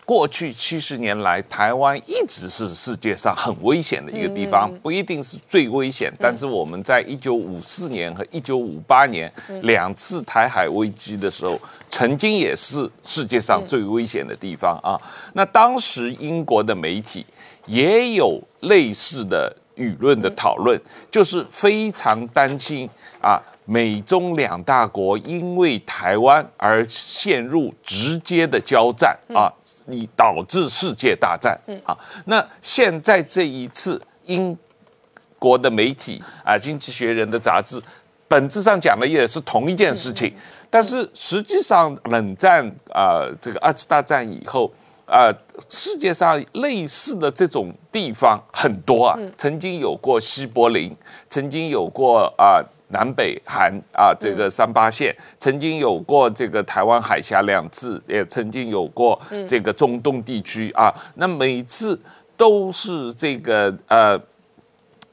[SPEAKER 5] 过去七十年来，台湾一直是世界上很危险的一个地方，不一定是最危险，但是我们在一九五四年和一九五八年两次台海危机的时候，曾经也是世界上最危险的地方啊。那当时英国的媒体也有类似的舆论的讨论，就是非常担心啊。美中两大国因为台湾而陷入直接的交战啊，以导致世界大战啊。那现在这一次英国的媒体啊，《经济学人》的杂志，本质上讲的也是同一件事情，但是实际上冷战啊，这个二次大战以后啊，世界上类似的这种地方很多啊，曾经有过西柏林，曾经有过啊。南北韩啊，这个三八线曾经有过这个台湾海峡两次，也曾经有过这个中东地区啊。那每次都是这个呃，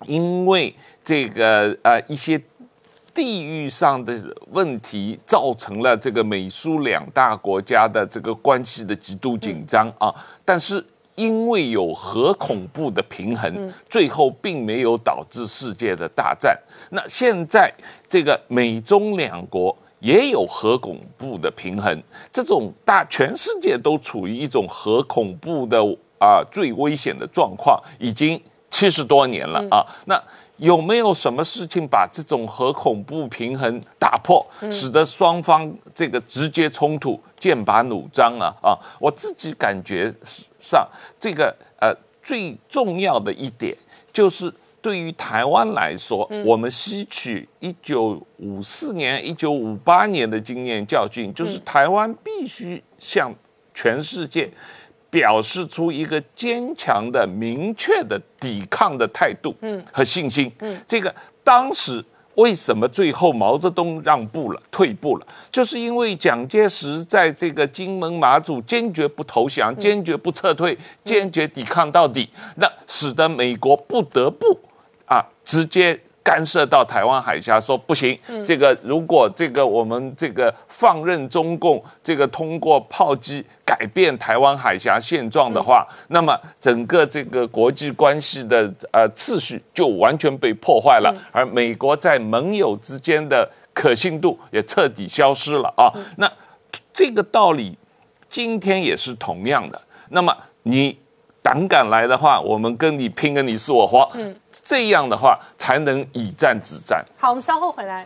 [SPEAKER 5] 因为这个呃一些地域上的问题，造成了这个美苏两大国家的这个关系的极度紧张啊。但是。因为有核恐怖的平衡，最后并没有导致世界的大战。那现在这个美中两国也有核恐怖的平衡，这种大全世界都处于一种核恐怖的啊最危险的状况，已经七十多年了啊。那有没有什么事情把这种核恐怖平衡打破，使得双方这个直接冲突？剑拔弩张啊啊！我自己感觉上，这个呃最重要的一点，就是对于台湾来说，我们吸取一九五四年、一九五八年的经验教训，就是台湾必须向全世界表示出一个坚强的、明确的抵抗的态度和信心。这个当时。为什么最后毛泽东让步了、退步了？就是因为蒋介石在这个金门、马祖坚决不投降、坚决不撤退、坚决抵抗到底，那使得美国不得不啊直接。干涉到台湾海峡，说不行。这个如果这个我们这个放任中共这个通过炮击改变台湾海峡现状的话，那么整个这个国际关系的呃次序就完全被破坏了，而美国在盟友之间的可信度也彻底消失了啊。那这个道理今天也是同样的。那么你。胆敢来的话，我们跟你拼个你死我活。嗯，这样的话才能以战止战。
[SPEAKER 1] 好，我们稍后回来。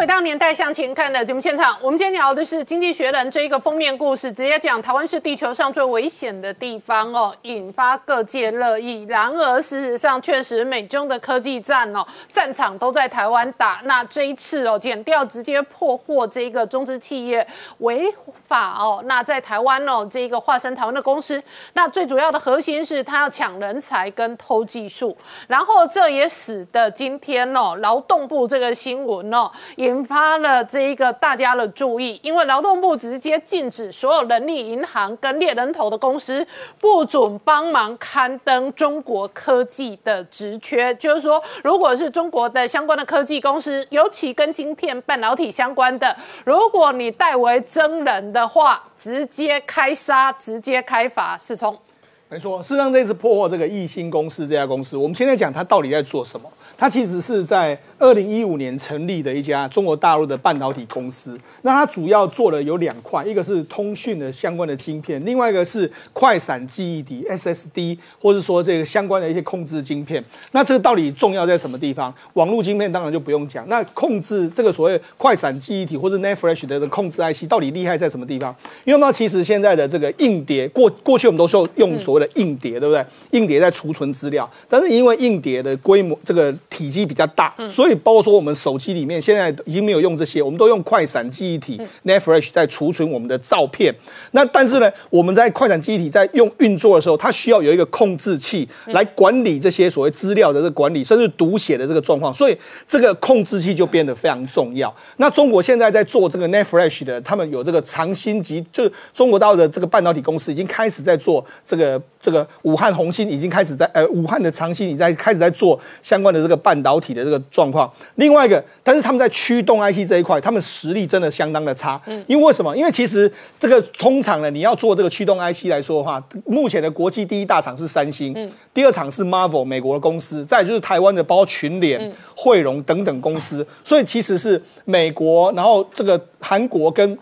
[SPEAKER 1] 回到年代向前看的节目现场，我们今天聊的是《经济学人》这一个封面故事，直接讲台湾是地球上最危险的地方哦，引发各界热议。然而，事实上确实美中的科技战哦，战场都在台湾打。那这一次哦，减掉直接破获这一个中资企业违法哦，那在台湾哦，这一个化身台湾的公司，那最主要的核心是他要抢人才跟偷技术，然后这也使得今天哦，劳动部这个新闻哦也，引发了这一个大家的注意，因为劳动部直接禁止所有人力银行跟猎人头的公司不准帮忙刊登中国科技的职缺，就是说，如果是中国的相关的科技公司，尤其跟晶片、半导体相关的，如果你代为真人的话，直接开杀，直接开罚，是从。
[SPEAKER 8] 没错，事实上这次破获这个易兴公司这家公司，我们现在讲它到底在做什么？它其实是在二零一五年成立的一家中国大陆的半导体公司。那它主要做的有两块，一个是通讯的相关的晶片，另外一个是快闪记忆体 SSD，或者说这个相关的一些控制晶片。那这个到底重要在什么地方？网络晶片当然就不用讲。那控制这个所谓快闪记忆体或者 NAND Flash 的控制 IC 到底厉害在什么地方？因为呢，其实现在的这个硬碟过过去我们都说用所谓的硬碟，对不对？硬碟在储存资料，但是因为硬碟的规模这个体积比较大，所以包括说我们手机里面现在已经没有用这些，我们都用快闪记忆体 NAND Flash 在储存我们的照片。那但是呢，我们在快闪记忆体在用运作的时候，它需要有一个控制器来管理这些所谓资料的这个管理，甚至读写的这个状况，所以这个控制器就变得非常重要。那中国现在在做这个 NAND Flash 的，他们有这个长芯级，就是中国大陆的这个半导体公司已经开始在做这个这个武汉红芯已经开始在呃武汉的长芯已经在开始在做相关的这个半导体的这个状况。另外一个，但是他们在驱动 IC 这一块，他们实力真的相当的差。嗯，因为为什么？因为其实这个通常呢，你要做这个驱动 IC 来说的话，目前的国际第一大厂是三星，嗯，第二厂是 Marvel 美国的公司，再就是台湾的包括群联、汇荣等等公司。所以其实是美国，然后这个韩国跟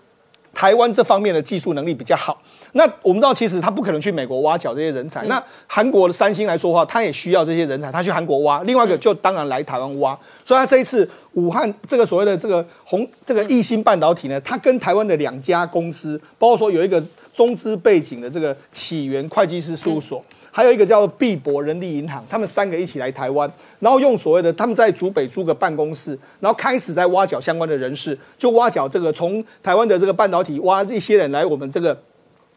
[SPEAKER 8] 台湾这方面的技术能力比较好。那我们知道，其实他不可能去美国挖角这些人才。那韩国的三星来说的话，他也需要这些人才，他去韩国挖。另外一个就当然来台湾挖。所以他这一次武汉这个所谓的这个红这个易鑫半导体呢，它跟台湾的两家公司，包括说有一个中资背景的这个起源会计师事务所，还有一个叫碧博人力银行，他们三个一起来台湾，然后用所谓的他们在竹北租个办公室，然后开始在挖角相关的人士，就挖角这个从台湾的这个半导体挖这些人来我们这个。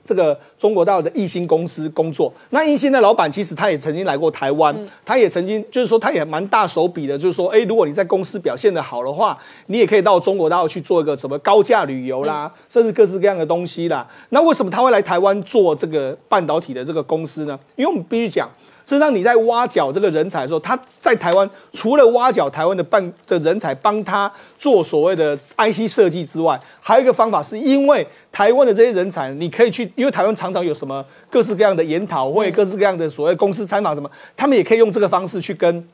[SPEAKER 8] 这个中国大陆的易兴公司工作，那易兴的老板其实他也曾经来过台湾，他也曾经就是说他也蛮大手笔的，就是说，哎，如果你在公司表现的好的话，你也可以到中国大陆去做一个什么高价旅游啦，甚至各式各样的东西啦。那为什么他会来台湾做这个半导体的这个公司呢？因为我们必须讲。实际上你在挖角这个人才的时候，他在台湾除了挖角台湾的办的人才，帮他做所谓的 IC 设计之外，还有一个方法，是因为台湾的这些人才，你可以去，因为台湾常常有什么各式各样的研讨会，各式各样的所谓公司参访什么，他们也可以用这个方式去跟。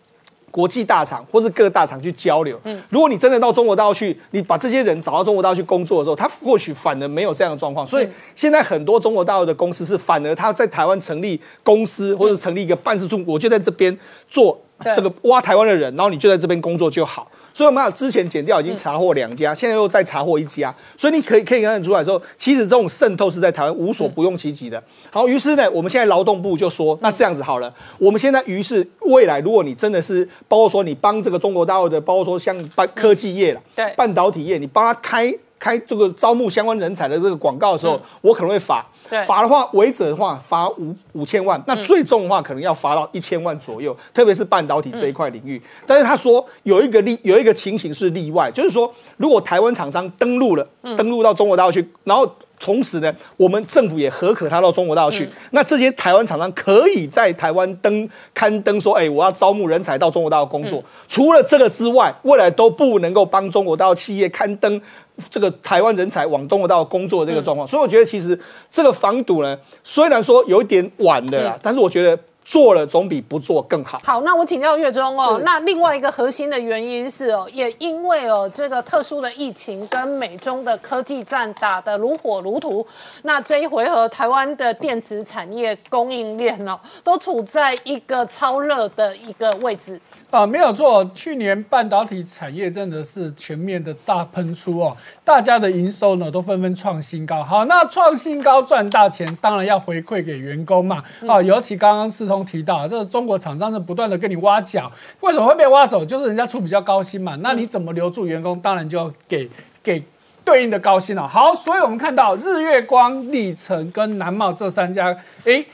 [SPEAKER 8] 国际大厂或是各大厂去交流。嗯，如果你真的到中国大陆去，你把这些人找到中国大陆去工作的时候，他或许反而没有这样的状况。所以现在很多中国大陆的公司是反而他在台湾成立公司或者成立一个办事处，我就在这边做这个挖台湾的人，然后你就在这边工作就好。所以我们要之前减掉已经查获两家，现在又再查获一家，所以你可以可以看得出来说，其实这种渗透是在台湾无所不用其极的。好，于是呢，我们现在劳动部就说，那这样子好了，我们现在于是未来，如果你真的是包括说你帮这个中国大陆的，包括说像半科技业了，
[SPEAKER 1] 对，
[SPEAKER 8] 半导体业，你帮他开开这个招募相关人才的这个广告的时候，我可能会罚。罚的话，违者的话罚五五千万，那最重的话可能要罚到一千万左右，特别是半导体这一块领域。但是他说有一个例，有一个情形是例外，就是说如果台湾厂商登陆了，登陆到中国大陆去，然后从此呢，我们政府也合可他到中国大陆去，那这些台湾厂商可以在台湾登刊登说，哎，我要招募人才到中国大陆工作。除了这个之外，未来都不能够帮中国大陆企业刊登。这个台湾人才往中国大陆工作的这个状况，所以我觉得其实这个防堵呢，虽然说有一点晚的啦，但是我觉得做了总比不做更好。
[SPEAKER 1] 好，那我请教月中哦。那另外一个核心的原因是哦，也因为哦这个特殊的疫情跟美中的科技战打得如火如荼，那这一回合台湾的电子产业供应链哦，都处在一个超热的一个位置。
[SPEAKER 7] 啊，没有错，去年半导体产业真的是全面的大喷出哦，大家的营收呢都纷纷创新高。好，那创新高赚大钱，当然要回馈给员工嘛。啊，尤其刚刚世提到，这个中国厂商是不断的跟你挖角，为什么会被挖走？就是人家出比较高薪嘛。那你怎么留住员工？当然就要给给。对应的高薪了，好，所以我们看到日月光、历程跟南茂这三家，诶，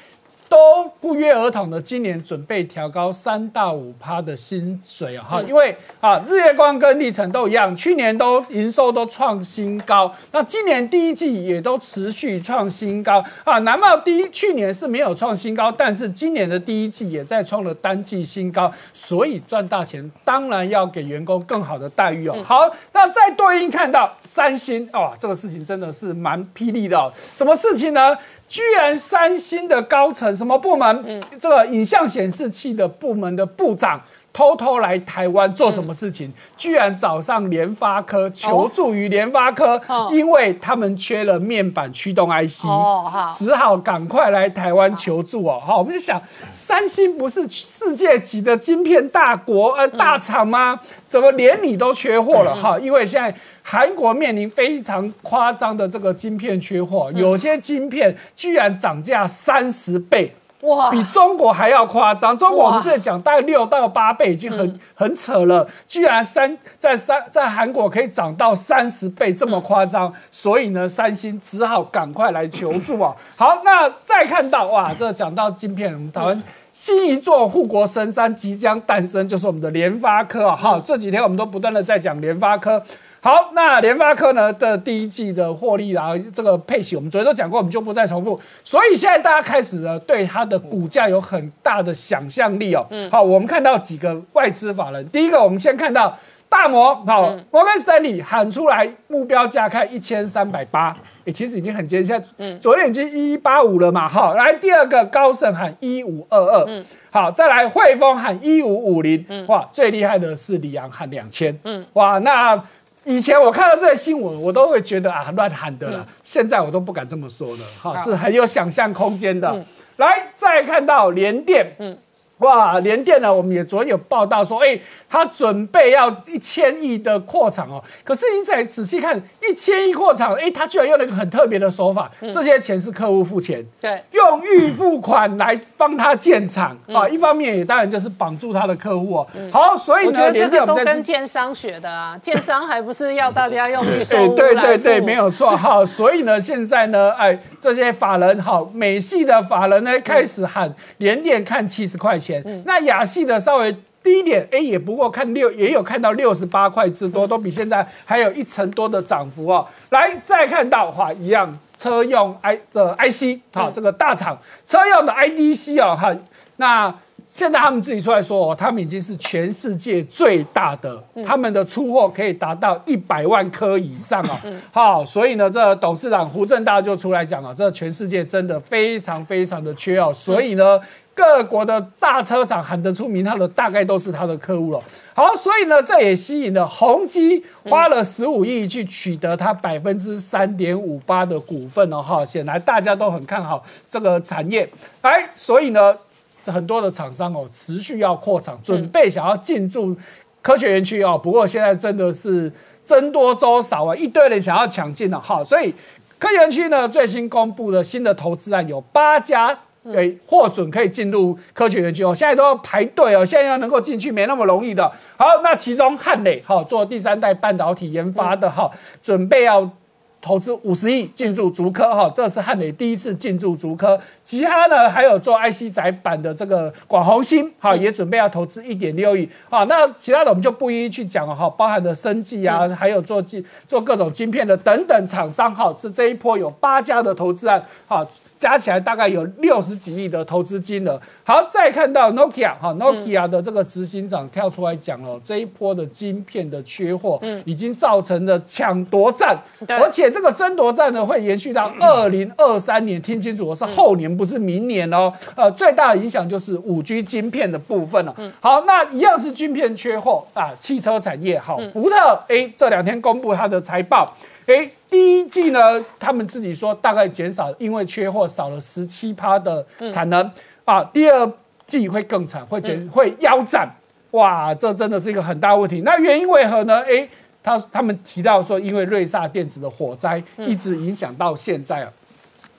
[SPEAKER 7] 都不约而同的，今年准备调高三到五趴的薪水啊，哈，因为啊，日月光跟历程都一样，去年都营收都创新高，那今年第一季也都持续创新高啊。南茂第一去年是没有创新高，但是今年的第一季也在创了单季新高，所以赚大钱当然要给员工更好的待遇哦。好，那再对应看到三星哦，这个事情真的是蛮霹雳的哦。什么事情呢？居然三星的高层什么部门？嗯，这个影像显示器的部门的部长偷偷来台湾做什么事情？居然找上联发科求助于联发科，
[SPEAKER 1] 哦
[SPEAKER 7] 因为他们缺了面板驱动 IC，
[SPEAKER 1] 哦
[SPEAKER 7] 只好赶快来台湾求助哦。好，我们就想，三星不是世界级的晶片大国呃大厂吗？怎么连你都缺货了？哈，因为现在。韩国面临非常夸张的这个晶片缺货，有些晶片居然涨价三十倍，
[SPEAKER 1] 哇
[SPEAKER 7] 比中国还要夸张。中国我们
[SPEAKER 1] 哇
[SPEAKER 7] 现在讲大概六到八倍，已经很、很扯了，居然三在三在韩国可以涨到三十倍，这么夸张。所以呢，三星只好赶快来求助啊。好，那再看到哇，这讲到晶片，我们台湾。新一座护国神山即将诞生，就是我们的联发科啊！好，这几天我们都不断的在讲联发科。好，那联发科呢的第一季的获利啊，这个配息我们昨天都讲过，我们就不再重复。所以现在大家开始呢对它的股价有很大的想象力哦。嗯，好，我们看到几个外资法人，第一个我们先看到大摩，好，摩根斯丹利喊出来目标价看一千三百八，也其实已经很接近，现在嗯，昨天已经一一八五了嘛，好，来第二个高盛喊一五二二，嗯。好，再来汇丰喊一五五零，哇，最厉害的是里昂喊两千，嗯，哇，那以前我看到这些新闻，我都会觉得啊乱喊的了，现在我都不敢这么说了，哈，是很有想象空间的。来，再看到联电，嗯。哇，联电呢？我们也昨天有报道说，哎，他准备要一千亿的扩厂哦。可是你再仔细看，一千亿扩厂，哎，他居然用了一个很特别的手法，这些钱是客户付钱，
[SPEAKER 1] 对，
[SPEAKER 7] 用预付款来帮他建厂啊。一方面也当然就是绑住他的客户哦。好，所以呢，
[SPEAKER 1] 我觉得这个都跟建商学的啊，建商还不是要大家用预 售
[SPEAKER 7] 对
[SPEAKER 1] 屋来
[SPEAKER 7] 对对对，没有错哈。所以呢，现在呢，哎，这些法人好，美系的法人呢开始喊连电看七十块钱，那亚系的稍微。低一点，哎，也不过看六，也有看到六十八块之多，都比现在还有一成多的涨幅哦。来，再看到哈，一样车用 I 的 IC，哈，这个大厂车用的 IDC 哦，哈，那现在他们自己出来说哦，他们已经是全世界最大的，他们的出货可以达到一百万颗以上哦。好，所以呢，这董事长胡正大就出来讲了，这全世界真的非常非常的缺哦，所以呢。各国的大车厂喊得出名号的，大概都是他的客户了。好，所以呢，这也吸引了宏基花了十五亿去取得它百分之三点五八的股份哦。哈，显然大家都很看好这个产业。哎，所以呢，很多的厂商哦，持续要扩厂，准备想要进驻科学园区哦。不过现在真的是僧多粥少啊，一堆人想要抢进了。哈，所以科学园区呢，最新公布的新的投资案有八家。对，获准可以进入科学园区哦，现在都要排队哦，现在要能够进去没那么容易的。好，那其中汉磊哈做第三代半导体研发的哈，准备要投资五十亿进驻竹科哈，这是汉磊第一次进驻竹科。其他呢还有做 IC 载板的这个广宏芯哈，也准备要投资一点六亿。啊，那其他的我们就不一一去讲了哈，包含的生技啊，还有做晶做各种晶片的等等厂商哈，是这一波有八家的投资案哈。加起来大概有六十几亿的投资金额。好，再看到 Nokia 哈，Nokia 的这个执行长跳出来讲了，这一波的晶片的缺货，已经造成了抢夺战，
[SPEAKER 1] 对
[SPEAKER 7] 而且这个争夺战呢会延续到二零二三年，听清楚，我是后年，不是明年哦。呃，最大的影响就是五 G 晶片的部分了。好，那一样是晶片缺货啊，汽车产业好，福特哎这两天公布它的财报。哎，第一季呢，他们自己说大概减少，因为缺货少了十七趴的产能、啊。第二季会更惨，会减、会腰斩。哇，这真的是一个很大问题。那原因为何呢？哎，他他们提到说，因为瑞萨电子的火灾一直影响到现在啊。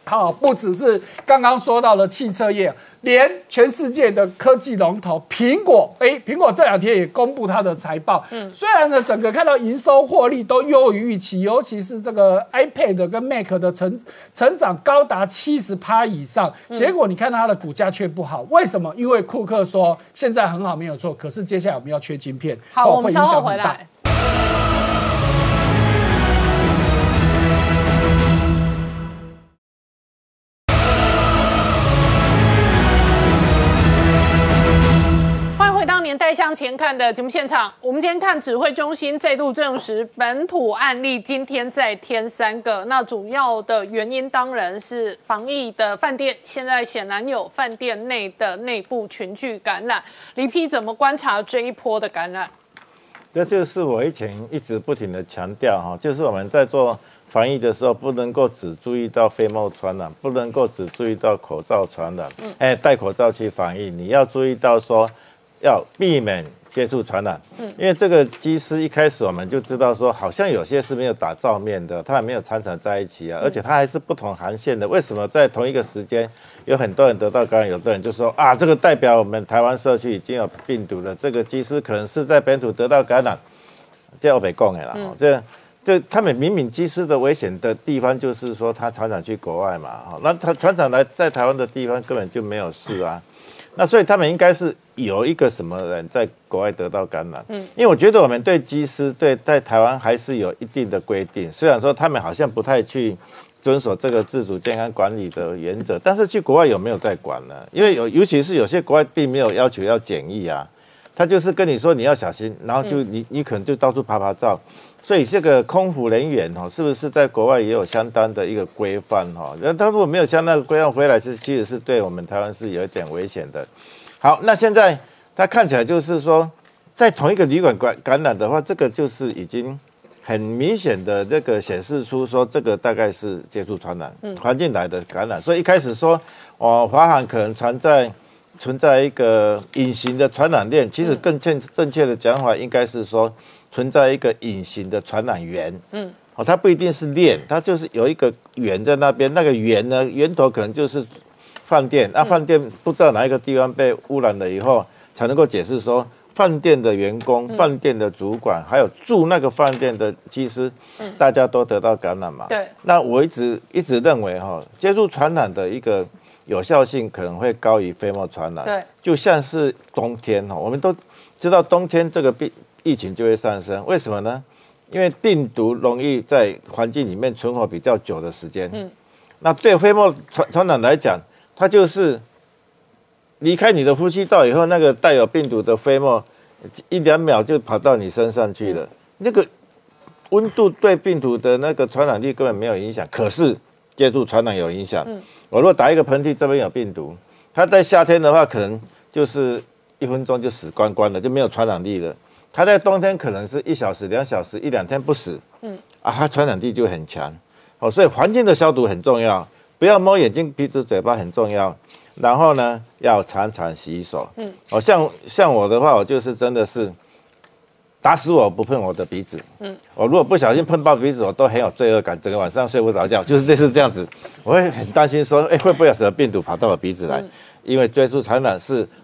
[SPEAKER 7] 好，不只是刚刚说到的汽车业，连全世界的科技龙头苹果，哎，苹果这两天也公布它的财报。嗯，虽然呢，整个看到营收获利都优于预期，尤其是这个 iPad 跟 Mac 的成成长高达七十趴以上，结果你看到它的股价却不好，为什么？因为库克说现在很好没有错，可是接下来我们要缺晶片，
[SPEAKER 1] 好，
[SPEAKER 7] 哦
[SPEAKER 1] 我们稍后回。来。向前看的节目现场。我们今天看指挥中心再度证实本土案例今天再添三个，那主要的原因当然是防疫的饭店，现在显然有饭店内的内部群聚感染。李批怎么观察这一波的感染？
[SPEAKER 9] 这就是我以前一直不停的强调哈，就是我们在做防疫的时候，不能够只注意到飞沫传染，不能够只注意到口罩传染，哎，戴口罩去防疫，你要注意到说要避免接触传染，嗯因为这个机师一开始我们就知道说，好像有些是没有打照面的，他还没有掺杂在一起啊，而且他还是不同航线的，为什么在同一个时间？有很多人得到感染，有的人就说啊，这个代表我们台湾社区已经有病毒了，这个机师可能是在本土得到感染，第二被讲的啦。哦这这他们明明机师的危险的地方就是说他常常去国外嘛，哈，那他船长来在台湾的地方根本就没有事啊。那所以他们应该是有一个什么人在国外得到感染，嗯，因为我觉得我们对机师对在台湾还是有一定的规定，虽然说他们好像不太去遵守这个自主健康管理的原则，但是去国外有没有在管呢？因为有尤其是有些国外并没有要求要检疫啊，他就是跟你说你要小心，然后就你你可能就到处拍拍照。所以这个空服人员哦，是不是在国外也有相当的一个规范哈？那他如果没有相当的规范回来，是其实是对我们台湾是有一点危险的。好，那现在他看起来就是说，在同一个旅馆感感染的话，这个就是已经很明显的这个显示出说，这个大概是接触传染环境来的感染。所以一开始说哦，华航可能存在存在一个隐形的传染链，其实更正正确的讲法应该是说存在一个隐形的传染源。嗯，哦，它不一定是链，它就是有一个源在那边，那个源呢源头可能就是饭店，那饭店不知道哪一个地方被污染了以后，才能够解释说饭店的员工、饭店的主管，还有住那个饭店的技师，大家都得到感染嘛。
[SPEAKER 1] 对，
[SPEAKER 9] 那我一直一直认为哈，接触传染的一个有效性可能会高于飞沫传染。
[SPEAKER 1] 对，
[SPEAKER 9] 就像是冬天哈，我们都知道冬天这个病疫情就会上升，为什么呢？因为病毒容易在环境里面存活比较久的时间。嗯，那对飞沫传传染来讲，它就是离开你的呼吸道以后，那个带有病毒的飞沫一两秒就跑到你身上去了。那个温度对病毒的那个传染力根本没有影响，可是接触传染有影响。我如果打一个喷嚏，这边有病毒，它在夏天的话，可能就是一分钟就死光光了，就没有传染力了。它在冬天可能是一小时、两小时、一两天不死，嗯，啊，它传染力就很强。哦，所以环境的消毒很重要，不要摸眼睛、鼻子、嘴巴很重要。然后呢，要常常洗手。嗯，哦，像像我的话，我就是真的是打死我不碰我的鼻子。嗯，我如果不小心碰到鼻子，我都很有罪恶感，整个晚上睡不着觉，就是类似这样子。我会很担心说，哎，会不会有什么病毒跑到我鼻子来？因为接触传染是呼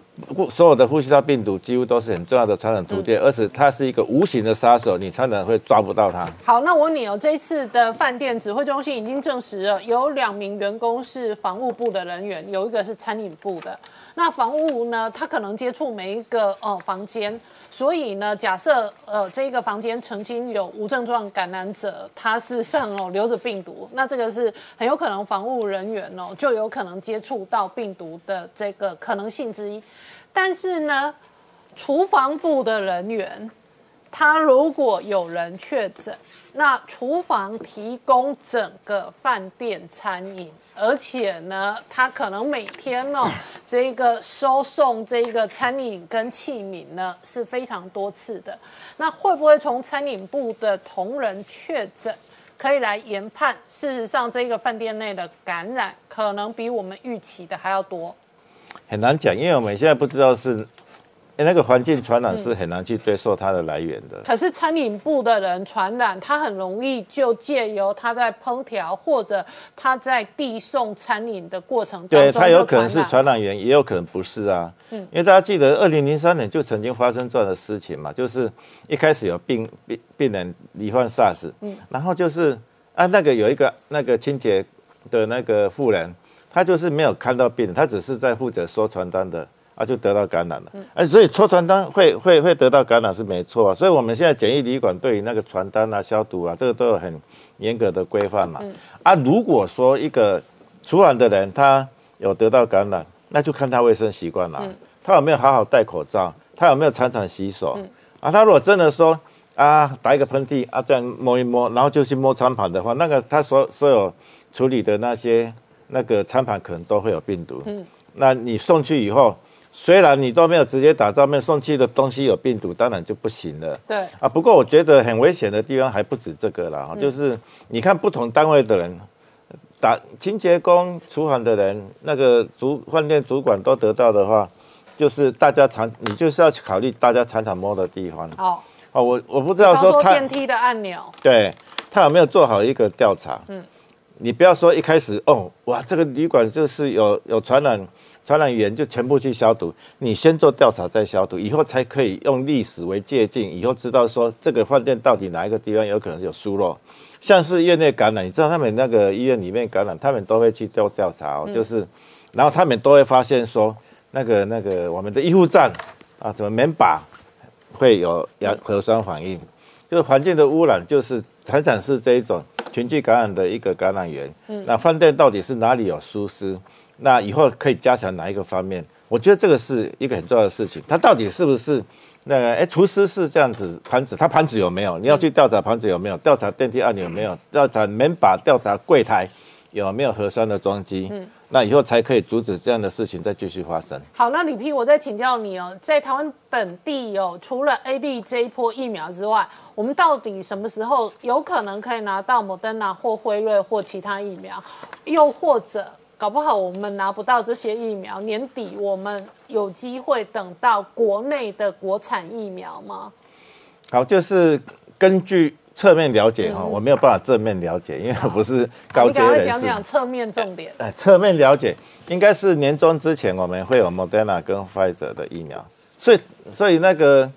[SPEAKER 9] 所有的呼吸道病毒几乎都是很重要的传染途径，而且它是一个无形的杀手，你常常会抓不到它。
[SPEAKER 1] 好，那我问你哦，这一次的饭店指挥中心已经证实了，有两名员工是防务部的人员，有一个是餐饮部的。那防务呢，他可能接触每一个呃房间，所以呢，假设呃这个房间曾经有无症状感染者，他是上哦留着病毒，那这个是很有可能防务人员哦就有可能接触到病毒的这个可能性之一。但是呢，厨房部的人员，他如果有人确诊，那厨房提供整个饭店餐饮，而且呢，他可能每天呢，这个收送这个餐饮跟器皿呢是非常多次的。那会不会从餐饮部的同仁确诊，可以来研判？事实上，这个饭店内的感染可能比我们预期的还要多。
[SPEAKER 9] 很难讲，因为我们现在不知道是那个环境传染是很难去追溯它的来源的。
[SPEAKER 1] 可是餐饮部的人传染，他很容易就借由他在烹调或者他在递送餐饮的过程当中，
[SPEAKER 9] 对他有可能是传染源，也有可能不是啊。嗯，因为大家记得二零零三年就曾经发生这样的事情嘛，就是一开始有病病病人罹患 SARS，嗯，然后就是啊那个有一个那个清洁的那个妇人。他就是没有看到病人，他只是在负责收传单的，啊，就得到感染了。哎，所以抽传单会会会得到感染是没错啊。所以我们现在检疫旅馆对于那个传单啊、消毒啊，这个都有很严格的规范嘛。啊，如果说一个厨房的人他有得到感染，那就看他卫生习惯了，他有没有好好戴口罩，他有没有常常洗手。啊，他如果真的说啊打一个喷嚏啊这样摸一摸，然后就去摸餐盘的话，那个他所所有处理的那些。那个餐盘可能都会有病毒，嗯，那你送去以后，虽然你都没有直接打照面，送去的东西有病毒，当然就不行了。
[SPEAKER 1] 对
[SPEAKER 9] 啊，不过我觉得很危险的地方还不止这个了哈，就是你看不同单位的人，打清洁工、厨房的人，那个主饭店主管都得到的话，就是大家常你就是要去考虑大家常常摸的地方。
[SPEAKER 1] 哦
[SPEAKER 9] 哦，我我不知道说
[SPEAKER 1] 他电梯的按钮，
[SPEAKER 9] 对他有没有做好一个调查？嗯。你不要说一开始哦，哇，这个旅馆就是有有传染传染源，就全部去消毒。你先做调查再消毒，以后才可以用历史为借鉴，以后知道说这个饭店到底哪一个地方有可能是有疏漏。像是院内感染，你知道他们那个医院里面感染，他们都会去做调查哦，就是，然后他们都会发现说，那个那个我们的医护站啊，什么门把会有阳核酸反应，就是环境的污染，就是常常是这一种。群聚感染的一个感染源，嗯，那饭店到底是哪里有疏失？那以后可以加强哪一个方面？我觉得这个是一个很重要的事情。它到底是不是那个？哎，厨师是这样子，盘子他盘子有没有？你要去调查盘子有没有？调查电梯按钮有没有？调查门把？调查柜台有没有核酸的装机？嗯。那以后才可以阻止这样的事情再继续发生。
[SPEAKER 1] 好，那李平，我再请教你哦，在台湾本地哦，除了 A B 这一波疫苗之外，我们到底什么时候有可能可以拿到莫德纳或辉瑞或其他疫苗？又或者搞不好我们拿不到这些疫苗，年底我们有机会等到国内的国产疫苗吗？
[SPEAKER 9] 好，就是根据。侧面了解哈，我没有办法正面了解，因为我不是高阶人士。
[SPEAKER 1] 讲讲侧面重点。
[SPEAKER 9] 哎，侧面了解应该是年终之前我们会有 Moderna 跟 Pfizer 的疫苗，所以所以那个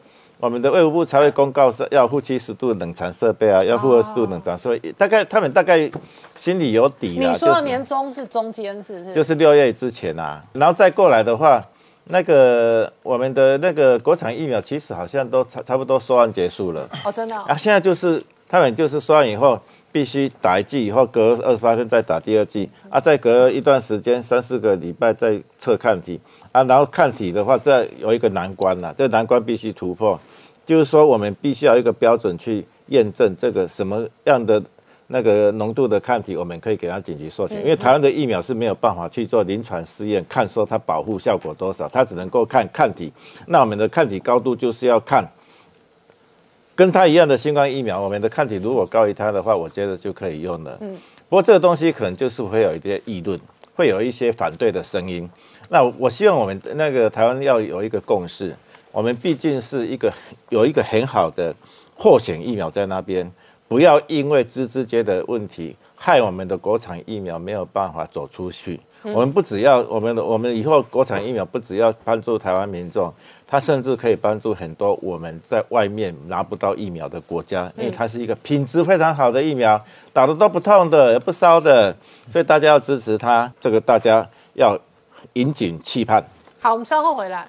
[SPEAKER 9] 我们的卫福部才会公告说要负七十度冷藏设备啊，要负二十度冷藏，所以大概他们大概心里有底
[SPEAKER 1] 了。你说的年终是中间是不是？
[SPEAKER 9] 就是六月之前啊，然后再过来的话，那个我们的那个国产疫苗其实好像都差差不多说完结束了。
[SPEAKER 1] 哦，真的。
[SPEAKER 9] 啊，现在就是。他们就是说完以后，必须打一剂，以后隔二十八天再打第二剂，啊，再隔一段时间三四个礼拜再测抗体，啊，然后抗体的话，这有一个难关呐，这难关必须突破，就是说我们必须要一个标准去验证这个什么样的那个浓度的抗体，我们可以给它紧急授权，因为台湾的疫苗是没有办法去做临床试验，看说它保护效果多少，它只能够看抗体，那我们的抗体高度就是要看。跟它一样的新冠疫苗，我们的抗体如果高于它的话，我觉得就可以用了。嗯，不过这个东西可能就是会有一些议论，会有一些反对的声音。那我希望我们那个台湾要有一个共识，我们毕竟是一个有一个很好的获选疫苗在那边，不要因为枝枝节的问题害我们的国产疫苗没有办法走出去。我们不只要我们的，我们以后国产疫苗不只要帮助台湾民众，它甚至可以帮助很多我们在外面拿不到疫苗的国家，因为它是一个品质非常好的疫苗，打的都不痛的，也不烧的，所以大家要支持它，这个大家要引颈期盼。
[SPEAKER 1] 好，我们稍后回来。